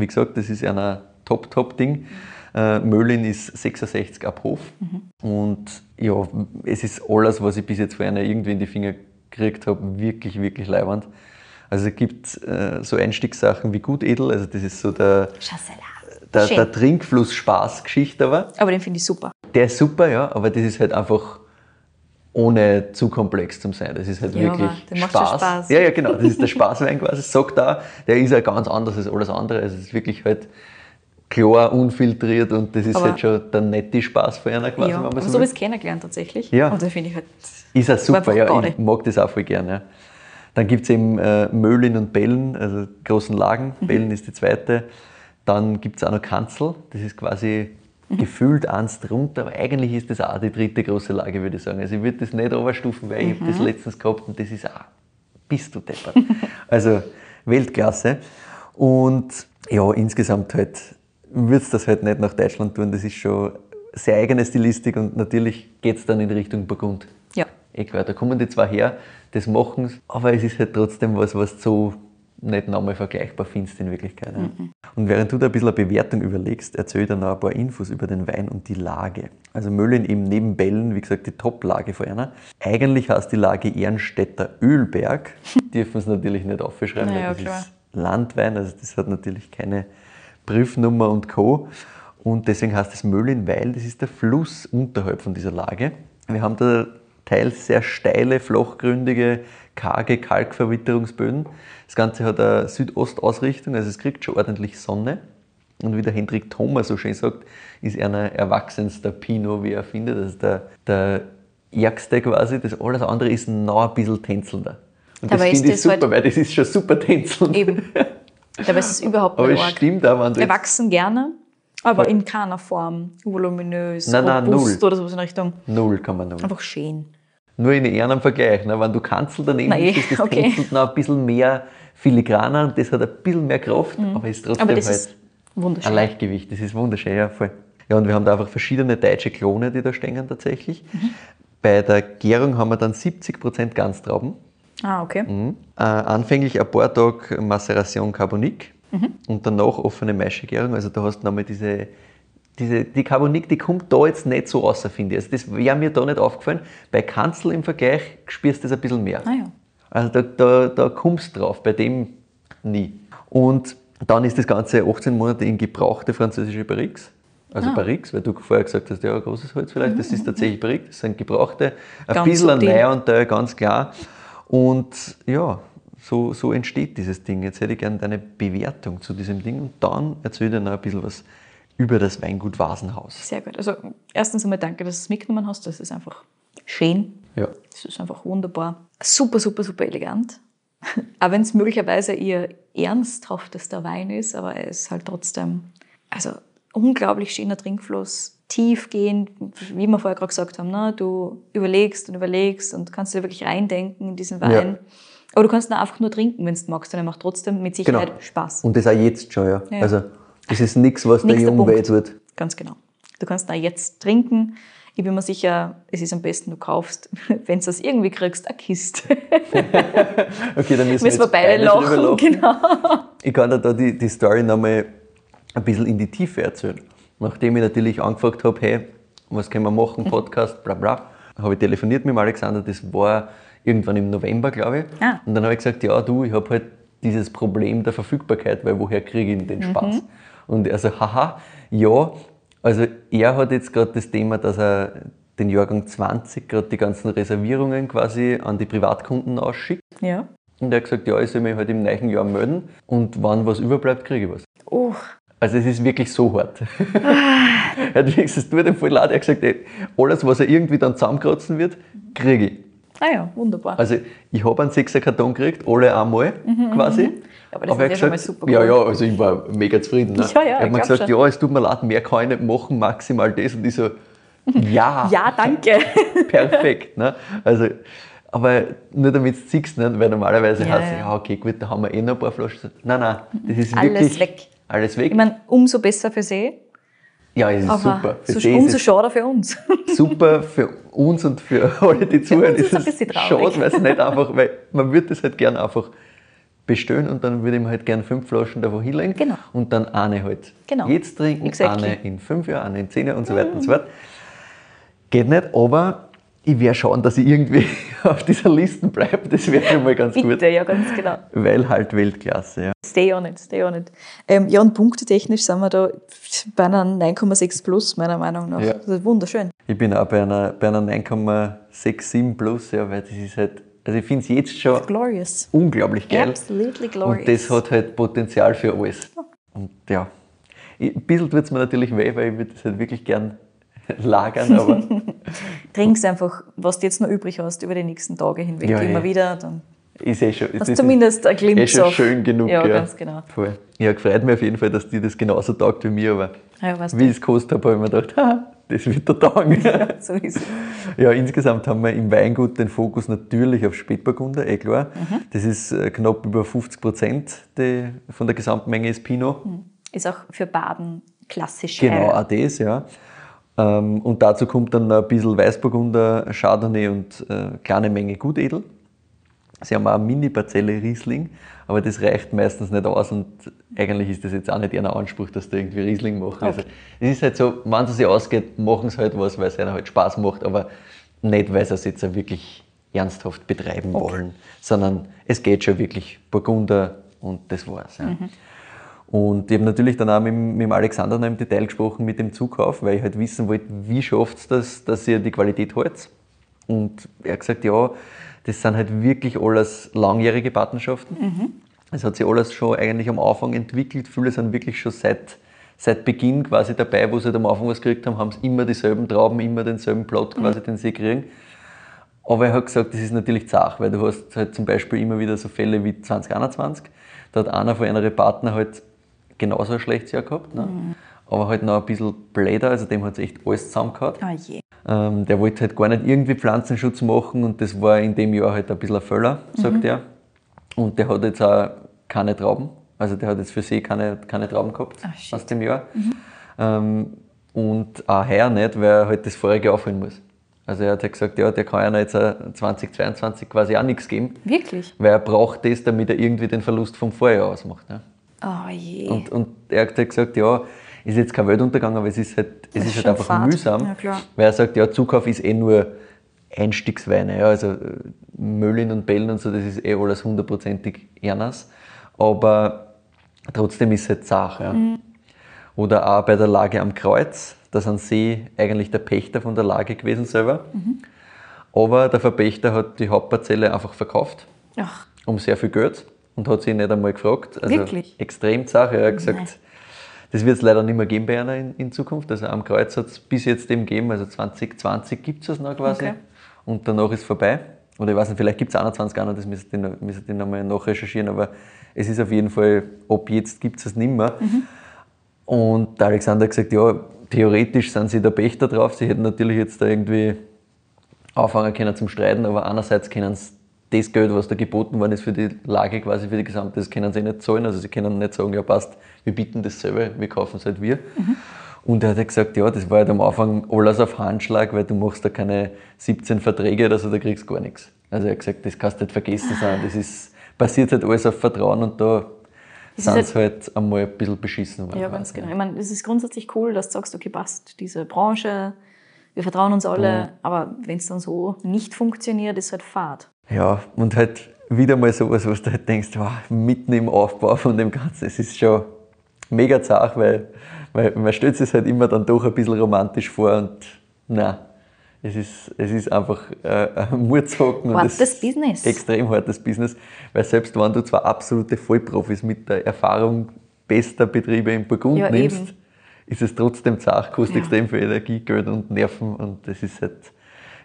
C: wie gesagt, das ist ein Top-Top-Ding. Äh, Möhlin ist 66 ab Hof. Mhm. Und ja, es ist alles, was ich bis jetzt von einer irgendwie in die Finger gekriegt habe, wirklich, wirklich leibend. Also es gibt äh, so Einstiegssachen wie Gutedel, also das ist so der, der, der Trinkfluss-Spaß-Geschichte aber.
B: Aber den finde ich super.
C: Der ist super, ja, aber das ist halt einfach ohne zu komplex zu sein. Das ist halt
B: ja,
C: wirklich
B: Spaß.
C: Spaß.
B: Spaß.
C: Ja, ja, genau. Das ist der Spaßwein quasi. Sagt da, der ist ja ganz anders als alles andere. Also es ist wirklich halt klar, unfiltriert und das ist
B: Aber
C: halt schon der nette Spaß für einer quasi,
B: Ja,
C: wenn man
B: aber
C: so
B: habe ich es kennengelernt tatsächlich.
C: Ja.
B: Und da finde ich halt.
C: Ist auch super, ja. Ich mag das auch voll gerne. Ja. Dann gibt es eben äh, Möhlin und Bellen, also großen Lagen.
B: Mhm.
C: Bellen ist die zweite. Dann gibt es auch noch Kanzel, das ist quasi
B: Mhm.
C: gefühlt eins drunter, aber eigentlich ist das auch die dritte große Lage, würde ich sagen. Also ich würde das nicht runterstufen, weil ich habe das
B: Mhm.
C: letztens gehabt und das ist auch, bist du deppert. also Weltklasse. Und ja, insgesamt halt würde es das halt nicht nach Deutschland tun. Das ist schon sehr eigene Stilistik und natürlich geht es dann in Richtung Burgund.
B: Ja.
C: Klar, da kommen die zwei her, das machen aber es ist halt trotzdem was, was so nicht nochmal vergleichbar findest in Wirklichkeit. Ja. Und während du da ein bisschen eine Bewertung überlegst, erzähl ich dir noch ein paar Infos über den Wein und die Lage. Also Möllin eben neben Bellen, wie gesagt, die Top-Lage von einer. Eigentlich heißt die Lage Ehrenstädter Ölberg. Dürfen es natürlich nicht aufschreiben,
B: Naja,
C: weil das
B: klar.
C: ist Landwein, also das hat natürlich keine Prüfnummer und Co. Und deswegen heißt es Möllin, weil das ist der Fluss unterhalb von dieser Lage. Wir haben da teils sehr steile, flachgründige, karge Kalkverwitterungsböden. Das Ganze hat eine Südostausrichtung, also es kriegt schon ordentlich Sonne. Und wie der Hendrik Thoma so schön sagt, ist er ein erwachsenster Pinot, wie er findet. Das ist der, der ärgste quasi. Das alles andere ist noch ein bisschen tänzelnder. Und das
B: Dabei ist
C: finde ich
B: das
C: super,
B: halt-
C: weil das ist schon super tänzelnd.
B: Eben. Dabei ist es überhaupt
C: Aber
B: nicht
C: es
B: arg.
C: stimmt auch, wenn du
B: Wir wachsen gerne, aber in keiner Form voluminös,
C: Nein, nein,
B: robust
C: null.
B: oder sowas in Richtung.
C: null kann man null.
B: Einfach schön.
C: Nur in ehernem Vergleich. Ne? Wenn du Kanzel daneben
B: Nein,
C: ist, ist das
B: okay.
C: tänzelt noch ein bisschen mehr filigraner und das hat ein bisschen mehr Kraft, aber ist trotzdem
B: Mhm. Aber
C: halt ein Leichtgewicht. Das ist wunderschön, ja, voll. Ja, und wir haben da einfach verschiedene deutsche Klone, die da stehen tatsächlich.
B: Mhm.
C: Bei der Gärung haben wir dann 70% Ganztrauben.
B: Ah, okay.
C: Mhm. Äh, anfänglich ein paar Tage Maceration Carbonique
B: Mhm.
C: und danach offene Maischegärung. Also da hast du nochmal diese, diese, die Carbonique, die kommt da jetzt nicht so raus, finde ich. Also das wäre mir da nicht aufgefallen. Bei Kanzel im Vergleich spürst du das ein bisschen mehr.
B: Ah ja.
C: Also da, da, da kommst du drauf, bei dem nie. Und dann ist das Ganze 18 Monate in gebrauchte französische Barriques. Also
B: Ah.
C: Barriques, weil du vorher gesagt hast, ja, großes Holz vielleicht, das ist tatsächlich Barrique, das sind gebrauchte. Ein
B: Ganz
C: bisschen ein. Neuanteil, ganz klar. Und ja, so, so entsteht dieses Ding. Jetzt hätte ich gerne deine Bewertung zu diesem Ding und dann erzähl dir noch ein bisschen was über das Weingut Vasenhaus.
B: Sehr gut. Also erstens einmal danke, dass du es mitgenommen hast. Das ist einfach schön.
C: Ja.
B: Das ist einfach wunderbar. Super, super, super elegant. Auch wenn es möglicherweise ihr ernsthaftester Wein ist, aber er ist halt trotzdem, also unglaublich schöner Trinkfluss, tiefgehend, wie wir vorher gerade gesagt haben. Ne? Du überlegst und überlegst und kannst dir wirklich reindenken in diesen Wein.
C: Ja.
B: Aber du kannst ihn einfach nur trinken, wenn du magst. Und er macht trotzdem mit Sicherheit Spaß.
C: Und das auch jetzt schon, ja.
B: Ja.
C: Also, das ist nichts, was der
B: Nächster
C: jung weh
B: Punkt.
C: tut.
B: Ganz genau. Du kannst auch jetzt trinken. Ich bin mir sicher, es ist am besten, du kaufst, wenn du das irgendwie kriegst, eine Kiste.
C: Okay, dann müssen,
B: Müssen wir beide
C: drüber
B: lachen, genau.
C: Ich kann dir da die, die Story nochmal ein bisschen in die Tiefe erzählen. Nachdem ich natürlich angefragt habe, hey, was können wir machen,
B: Mhm.
C: Podcast, bla bla, habe ich telefoniert mit dem Alexander, das war irgendwann im November, glaube ich.
B: Ah.
C: Und dann habe ich gesagt, ja du, ich habe halt dieses Problem der Verfügbarkeit, weil woher kriege ich denn den Spaß? Und er so, haha, ja, also er hat jetzt gerade das Thema, dass er den Jahrgang 20 gerade die ganzen Reservierungen quasi an die Privatkunden ausschickt.
B: Ja.
C: Und er hat gesagt, ja, ich soll mich halt im neuen Jahr melden und wann was überbleibt, kriege ich was.
B: Oh,
C: Also es ist wirklich so hart. er hat wirklich es tut voll leid. Er hat gesagt, ey, alles, was er irgendwie dann zusammenkratzen wird, kriege ich.
B: Ah ja, wunderbar.
C: Also ich habe einen sechser Karton gekriegt, alle einmal quasi.
B: Mhm, Aber das
C: Aber
B: ist ja schon mal super
C: Ja,
B: cool.
C: ja, also ich war mega zufrieden. Ne?
B: Ja, ja,
C: ich habe mir gesagt,
B: schon.
C: ja, es tut mir leid, mehr kann ich nicht machen, maximal das. Und ich so, ja,
B: Ja, danke.
C: perfekt. Ne? Also, aber nur damit du siehst, ne? weil normalerweise
B: Ja,
C: heißt es,
B: ja.
C: ja, okay, gut, da haben wir eh noch ein paar Flaschen. Nein, nein, das ist
B: Alles
C: wirklich
B: weg.
C: alles weg.
B: Ich meine, umso besser für sie,
C: ja, es ist
B: aber
C: super. Für
B: so,
C: sie
B: umso schade für uns.
C: super für uns und für alle, die zuhören.
B: uns ist
C: ist
B: ein bisschen
C: es
B: traurig.
C: schade, weil es nicht einfach, weil man würde das halt gern einfach bestellen und dann würde ich mir halt gern fünf Flaschen davon hinlegen
B: Genau.
C: und dann eine halt
B: Genau.
C: jetzt trinken,
B: Exactly.
C: eine in fünf Jahren, eine in zehn Jahren und so weiter und so fort. Geht nicht, aber ich werde schauen, dass ich irgendwie auf dieser Liste bleibe. Das wäre schon mal ganz gut.
B: Bitte, ja, ganz genau.
C: Weil halt Weltklasse, ja.
B: Stay on it, stay on it. Ähm, ja, und punktetechnisch sind wir da bei einer 9,6 plus, meiner Meinung nach.
C: Ja.
B: Das ist wunderschön.
C: Ich bin auch bei einer, bei einer 9,67 plus, ja, weil das ist halt, also ich finde es jetzt schon unglaublich geil.
B: Absolutely glorious.
C: Und das hat halt Potenzial für alles. Und ja, ein bisschen tut es mir natürlich weh, weil ich würde das halt wirklich gern lagern, aber
B: Trink's einfach, was du jetzt noch übrig hast, über die nächsten Tage hinweg.
C: Ja,
B: immer
C: eh.
B: wieder. Dann
C: ist eh schon. ist
B: zumindest ein
C: eh
B: Glimpse
C: schon
B: auf.
C: schön genug.
B: Ja,
C: Ja,
B: ganz genau.
C: Voll. Ja, gefreut mich auf jeden Fall, dass die das genauso taugt wie mir, aber
B: Ja,
C: wie ich es gekostet habe, habe ich mir gedacht, das wird der Tag.
B: So ist es.
C: Ja, insgesamt haben wir im Weingut den Fokus natürlich auf Spätburgunder, eh klar.
B: Mhm.
C: Das ist äh, knapp über 50 Prozent von der Gesamtmenge ist Pinot.
B: Ist auch für Baden klassisch.
C: Genau, auch das, ja. Ähm, und dazu kommt dann ein bisschen Weißburgunder, Chardonnay und äh, kleine Menge Gutedel. Sie haben auch eine Mini-Parzelle Riesling, aber das reicht meistens nicht aus und eigentlich ist das jetzt auch nicht ihr Anspruch, dass die irgendwie Riesling machen. Also, es ist halt so, wenn es sich ausgeht, machen sie halt was, weil es ihnen halt Spaß macht, aber nicht, weil sie es jetzt wirklich ernsthaft betreiben wollen, sondern es geht schon wirklich Burgunder und das war's. Ja. Und ich habe natürlich dann auch mit, mit dem Alexander noch im Detail gesprochen mit dem Zukauf, weil ich halt wissen wollte, wie schafft es das, dass ihr die Qualität haltet. Und er hat gesagt, ja, das sind halt wirklich alles langjährige Partnerschaften. Es hat sich alles schon eigentlich am Anfang entwickelt. Viele sind wirklich schon seit, seit Beginn quasi dabei, wo sie halt am Anfang was gekriegt haben, haben sie immer dieselben Trauben, immer denselben Plot quasi, den sie kriegen. Aber er hat gesagt, das ist natürlich zach, weil du hast halt zum Beispiel immer wieder so Fälle wie 2021. Da hat einer von einer Partner halt genauso ein schlechtes Jahr gehabt, ne? aber halt noch ein bisschen bläder, also dem hat es echt alles zusammengehauen.
B: Ah je.
C: Ähm, der wollte halt gar nicht irgendwie Pflanzenschutz machen und das war in dem Jahr halt ein bisschen ein Fehler, sagt er. Und der hat jetzt auch keine Trauben, also der hat jetzt für sich keine, keine Trauben gehabt
B: shit.
C: aus dem Jahr. Ähm, und auch heuer nicht, weil er halt das vorige aufholen muss. Also er hat halt gesagt, ja, der kann ja jetzt auch 2022 quasi auch nichts geben,
B: Wirklich?
C: weil er braucht das, damit er irgendwie den Verlust vom Vorjahr ausmacht. Ne?
B: Oh je.
C: Und, und er hat halt gesagt, ja, ist jetzt kein Weltuntergang, aber es ist halt, es
B: ist
C: ist halt einfach
B: fad.
C: mühsam.
B: Ja.
C: Weil er sagt, ja, Zukauf ist eh nur Einstiegsweine. Ja, also äh, Möllin und Bellen und so, das ist eh alles hundertprozentig Ernst. Aber trotzdem ist es halt Sache. Ja.
B: Mhm.
C: Oder auch bei der Lage am Kreuz, da sind sie eigentlich der Pächter von der Lage gewesen selber.
B: Mhm.
C: Aber der Verpächter hat die Hauptparzelle einfach verkauft
B: Ach,
C: um sehr viel Geld und hat sich nicht einmal gefragt. Also
B: Wirklich?
C: Extrem Sache. Er hat
B: Nein.
C: Das wird es leider nicht mehr geben bei einer in, in Zukunft. Also am Kreuz hat es bis jetzt eben gegeben, also 2020 gibt es das noch quasi
B: Okay.
C: und danach ist vorbei. Oder ich weiß nicht, vielleicht gibt es 21 auch noch, das müsste ich, noch- müsste ich nochmal nachrecherchieren, aber es ist auf jeden Fall, ab jetzt gibt es es nicht mehr.
B: Mhm.
C: Und der Alexander hat gesagt, ja, theoretisch sind sie der Pächter drauf. Sie hätten natürlich jetzt da irgendwie anfangen können zum Streiten, aber einerseits können sie das Geld, was da geboten worden ist für die Lage quasi für die gesamte, das können sie nicht zahlen. Also sie können nicht sagen, ja passt, wir bieten das selber, wir kaufen es halt wir. Und er hat halt gesagt, ja, das war halt am Anfang alles auf Handschlag, weil du machst da keine 17 Verträge oder so, da kriegst du gar nichts. Also er hat gesagt, das kannst du nicht vergessen sein. Das ist, basiert halt alles auf Vertrauen und da sind
B: halt-
C: sie halt einmal ein bisschen beschissen worden.
B: ja, ganz genau. Ich meine, es ist grundsätzlich cool, dass du sagst, okay, passt, diese Branche, wir vertrauen uns alle, aber wenn es dann so nicht funktioniert, ist halt fad.
C: Ja, und halt wieder mal sowas, was du halt denkst, wow, mitten im Aufbau von dem Ganzen, es ist schon mega zart, weil, weil man stellt sich halt immer dann doch ein bisschen romantisch vor und nein, es ist, es ist einfach äh, ein Murzocken. und
B: Hartes
C: es ist
B: Business.
C: Extrem hartes Business, weil selbst wenn du zwei absolute Vollprofis mit der Erfahrung bester Betriebe im Burgund
B: Ja,
C: nimmst,
B: eben.
C: ist es trotzdem zart, kostet
B: Ja.
C: extrem viel Energie, Geld und Nerven und das ist halt,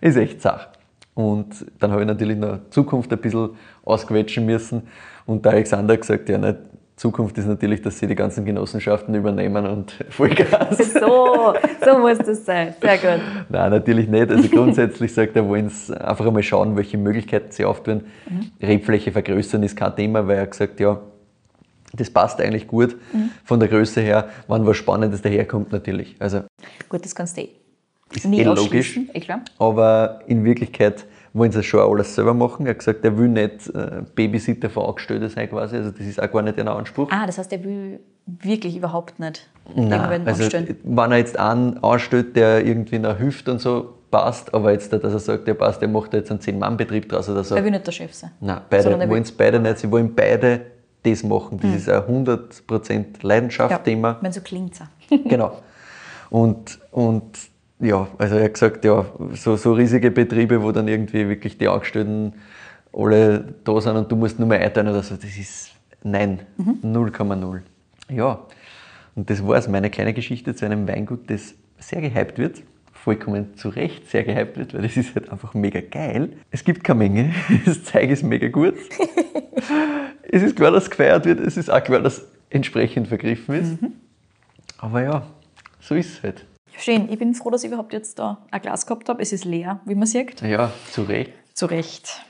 C: ist echt zart. Und dann habe ich natürlich noch Zukunft ein bisschen ausquetschen müssen. Und der Alexander gesagt, ja, nicht, Zukunft ist natürlich, dass sie die ganzen Genossenschaften übernehmen und Vollgas.
B: So, so muss das sein. Sehr gut.
C: Nein, natürlich nicht. Also grundsätzlich sagt er, wollen sie einfach einmal schauen, welche Möglichkeiten sie auftun. Mhm. Rebfläche vergrößern ist kein Thema, weil er gesagt ja, das passt eigentlich gut mhm. von der Größe her, wann was Spannendes daherkommt natürlich. Also,
B: gut, das kannst du eh.
C: Ist eh logisch. Eh aber in Wirklichkeit wollen sie schon alles selber machen. Er hat gesagt, er will nicht äh, Babysitter für Angestellte sein quasi. Also das ist auch gar nicht ein Anspruch.
B: Ah, das heißt, er will wirklich überhaupt nicht
C: Nein, also anstellen. wenn er jetzt einen anstellt, der irgendwie nach hilft und so, passt, aber jetzt, dass er sagt, der passt, der macht jetzt einen Zehn-Mann-Betrieb draus oder so.
B: Er will nicht der Chef sein.
C: Nein, beide wollen es beide nicht. Sie wollen beide das machen. Das mhm. ist ein 100% Leidenschaft-Thema. Ja,
B: wenn so klingt es
C: Genau. Und, und ja, also er hat gesagt, ja, so, so riesige Betriebe, wo dann irgendwie wirklich die Angestellten alle da sind und du musst nur mehr einteilen oder so, das ist nein, 0,0. Mhm. Ja, und das war es, meine kleine Geschichte zu einem Weingut, das sehr gehypt wird. Vollkommen zu Recht sehr gehypt wird, weil das ist halt einfach mega geil. Es gibt keine Menge, das Zeug ist mega gut. es ist klar, dass gefeiert wird, es ist auch klar, dass entsprechend vergriffen ist. Mhm. Aber ja, so ist es halt.
B: Schön, ich bin froh, dass ich überhaupt jetzt da ein Glas gehabt habe. Es ist leer, wie man sieht.
C: Ja, zu Recht.
B: Zu Recht.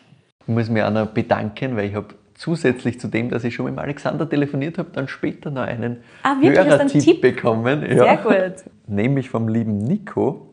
C: Ich muss mich auch noch bedanken, weil ich habe zusätzlich zu dem, dass ich schon mit Alexander telefoniert habe, dann später noch einen
B: ah, Hörertipp
C: Tipp bekommen.
B: Sehr ja. gut.
C: Nämlich vom lieben Nico,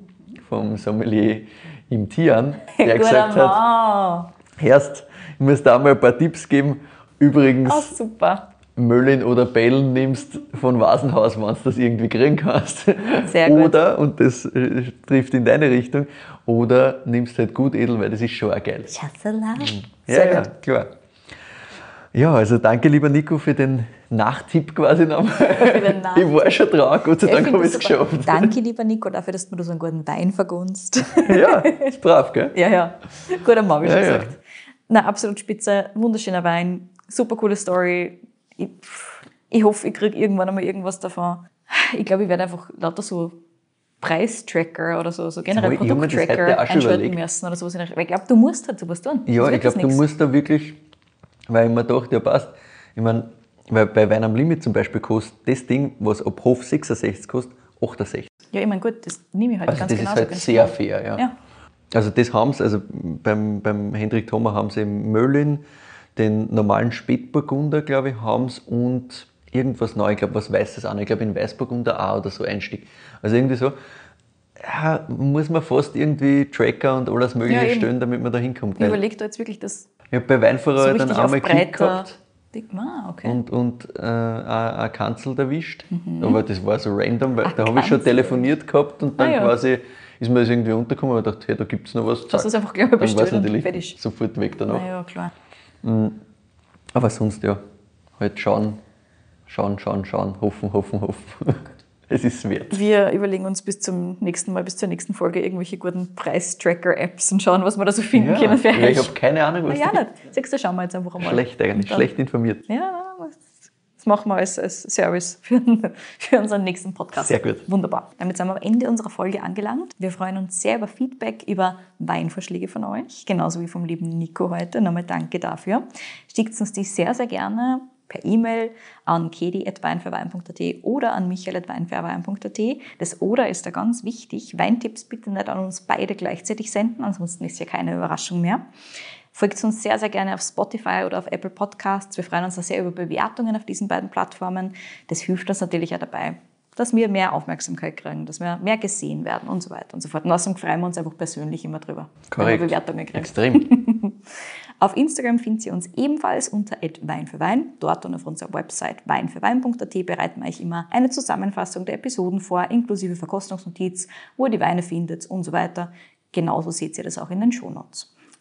C: vom Sommelier im Tian, der gesagt hat, erst, ich muss da mal ein paar Tipps geben. Übrigens,
B: oh, super.
C: Möllin oder Bellen nimmst von Vasenhaus, wenn du das irgendwie kriegen kannst.
B: Sehr gut.
C: Oder, und das äh, trifft in deine Richtung, oder nimmst halt gut edel, weil das ist schon auch geil.
B: Chasselas. Mhm.
C: Ja, Sehr ja, gut. klar. Ja, also danke lieber Nico für den Nachtipp quasi nochmal. Ich war schon dran, Gott sei Dank habe ich es geschafft.
B: Danke lieber Nico dafür, dass du mir so einen guten Wein vergunst.
C: Ja, ist brav, gell?
B: Ja, ja. Gut am Morgen ja, gesagt. Ja. Na, absolut spitze, wunderschöner Wein, super coole Story, ich, ich hoffe, ich kriege irgendwann einmal irgendwas davon. Ich glaube, ich werde einfach lauter so Preistracker oder so, so generell Produkttracker einschalten müssen oder sowas. Weil ich glaube, du musst halt sowas tun.
C: Ja, ich glaube, du musst da wirklich, weil ich mir dachte, ja passt, ich meine, weil bei Wein am Limit zum Beispiel kostet das Ding, was ab Hof 66 kostet, 68.
B: Ja, ich meine, gut, das nehme ich halt
C: also
B: ganz genau.
C: Das ist halt sehr fair, ja.
B: ja.
C: Also das haben sie, also beim, beim Hendrik Thoma haben sie Möllin den normalen Spätburgunder, glaube ich, haben sie und irgendwas neu, ich glaube, was Weißes an. Ich glaube, in Weißburgunder auch oder so Einstieg. Also irgendwie so, ja, muss man fast irgendwie Tracker und alles Mögliche ja, stellen, damit man da hinkommt.
B: Ich überlege da jetzt wirklich das.
C: Ich habe bei Weinfahrer so dann einmal Kick gehabt.
B: Ah, okay.
C: Und, und äh, eine Kanzel erwischt. Mhm. Aber das war so random, weil Ach, da habe ich schon telefoniert gehabt und dann ah, ja. quasi ist mir das irgendwie untergekommen und dachte, hey, da gibt es noch was.
B: Das ist einfach gleich bestellt
C: natürlich fertig. sofort weg danach.
B: Ah, ja, klar.
C: Mhm. Aber sonst ja, halt schauen, schauen, schauen, schauen, hoffen, hoffen, hoffen. Es ist wert.
B: Wir überlegen uns bis zum nächsten Mal, bis zur nächsten Folge irgendwelche guten Preistracker-Apps und schauen, was wir da so finden ja, können für.
C: Ich habe keine Ahnung, was
B: ja, nicht. Siehst du, schauen wir jetzt einfach mal.
C: Schlecht eigentlich, schlecht informiert.
B: Ja, das machen wir als, als Service für, für, unseren nächsten Podcast.
C: Sehr gut.
B: Wunderbar. Damit sind wir am Ende unserer Folge angelangt. Wir freuen uns sehr über Feedback, über Weinvorschläge von euch, genauso wie vom lieben Nico heute. Nochmal danke dafür. Schickt uns die sehr, sehr gerne per E-Mail an kedi.weinfürwein.at oder an michael.weinfürwein.at. Das oder ist da ganz wichtig. Weintipps bitte nicht an uns beide gleichzeitig senden, ansonsten ist ja keine Überraschung mehr. Folgt uns sehr, sehr gerne auf Spotify oder auf Apple Podcasts. Wir freuen uns sehr über Bewertungen auf diesen beiden Plattformen. Das hilft uns natürlich auch dabei, dass wir mehr Aufmerksamkeit kriegen, dass wir mehr gesehen werden und so weiter und so fort. Und außerdem freuen wir uns einfach persönlich immer drüber,
C: Korrekt. wenn wir Bewertungen kriegen. Extrem.
B: auf Instagram findet ihr uns ebenfalls unter Wein für Wein. Dort und auf unserer Website weinfürwein.at bereiten wir euch immer eine Zusammenfassung der Episoden vor, inklusive Verkostungsnotiz, wo ihr die Weine findet und so weiter. Genauso seht ihr das auch in den Shownotes.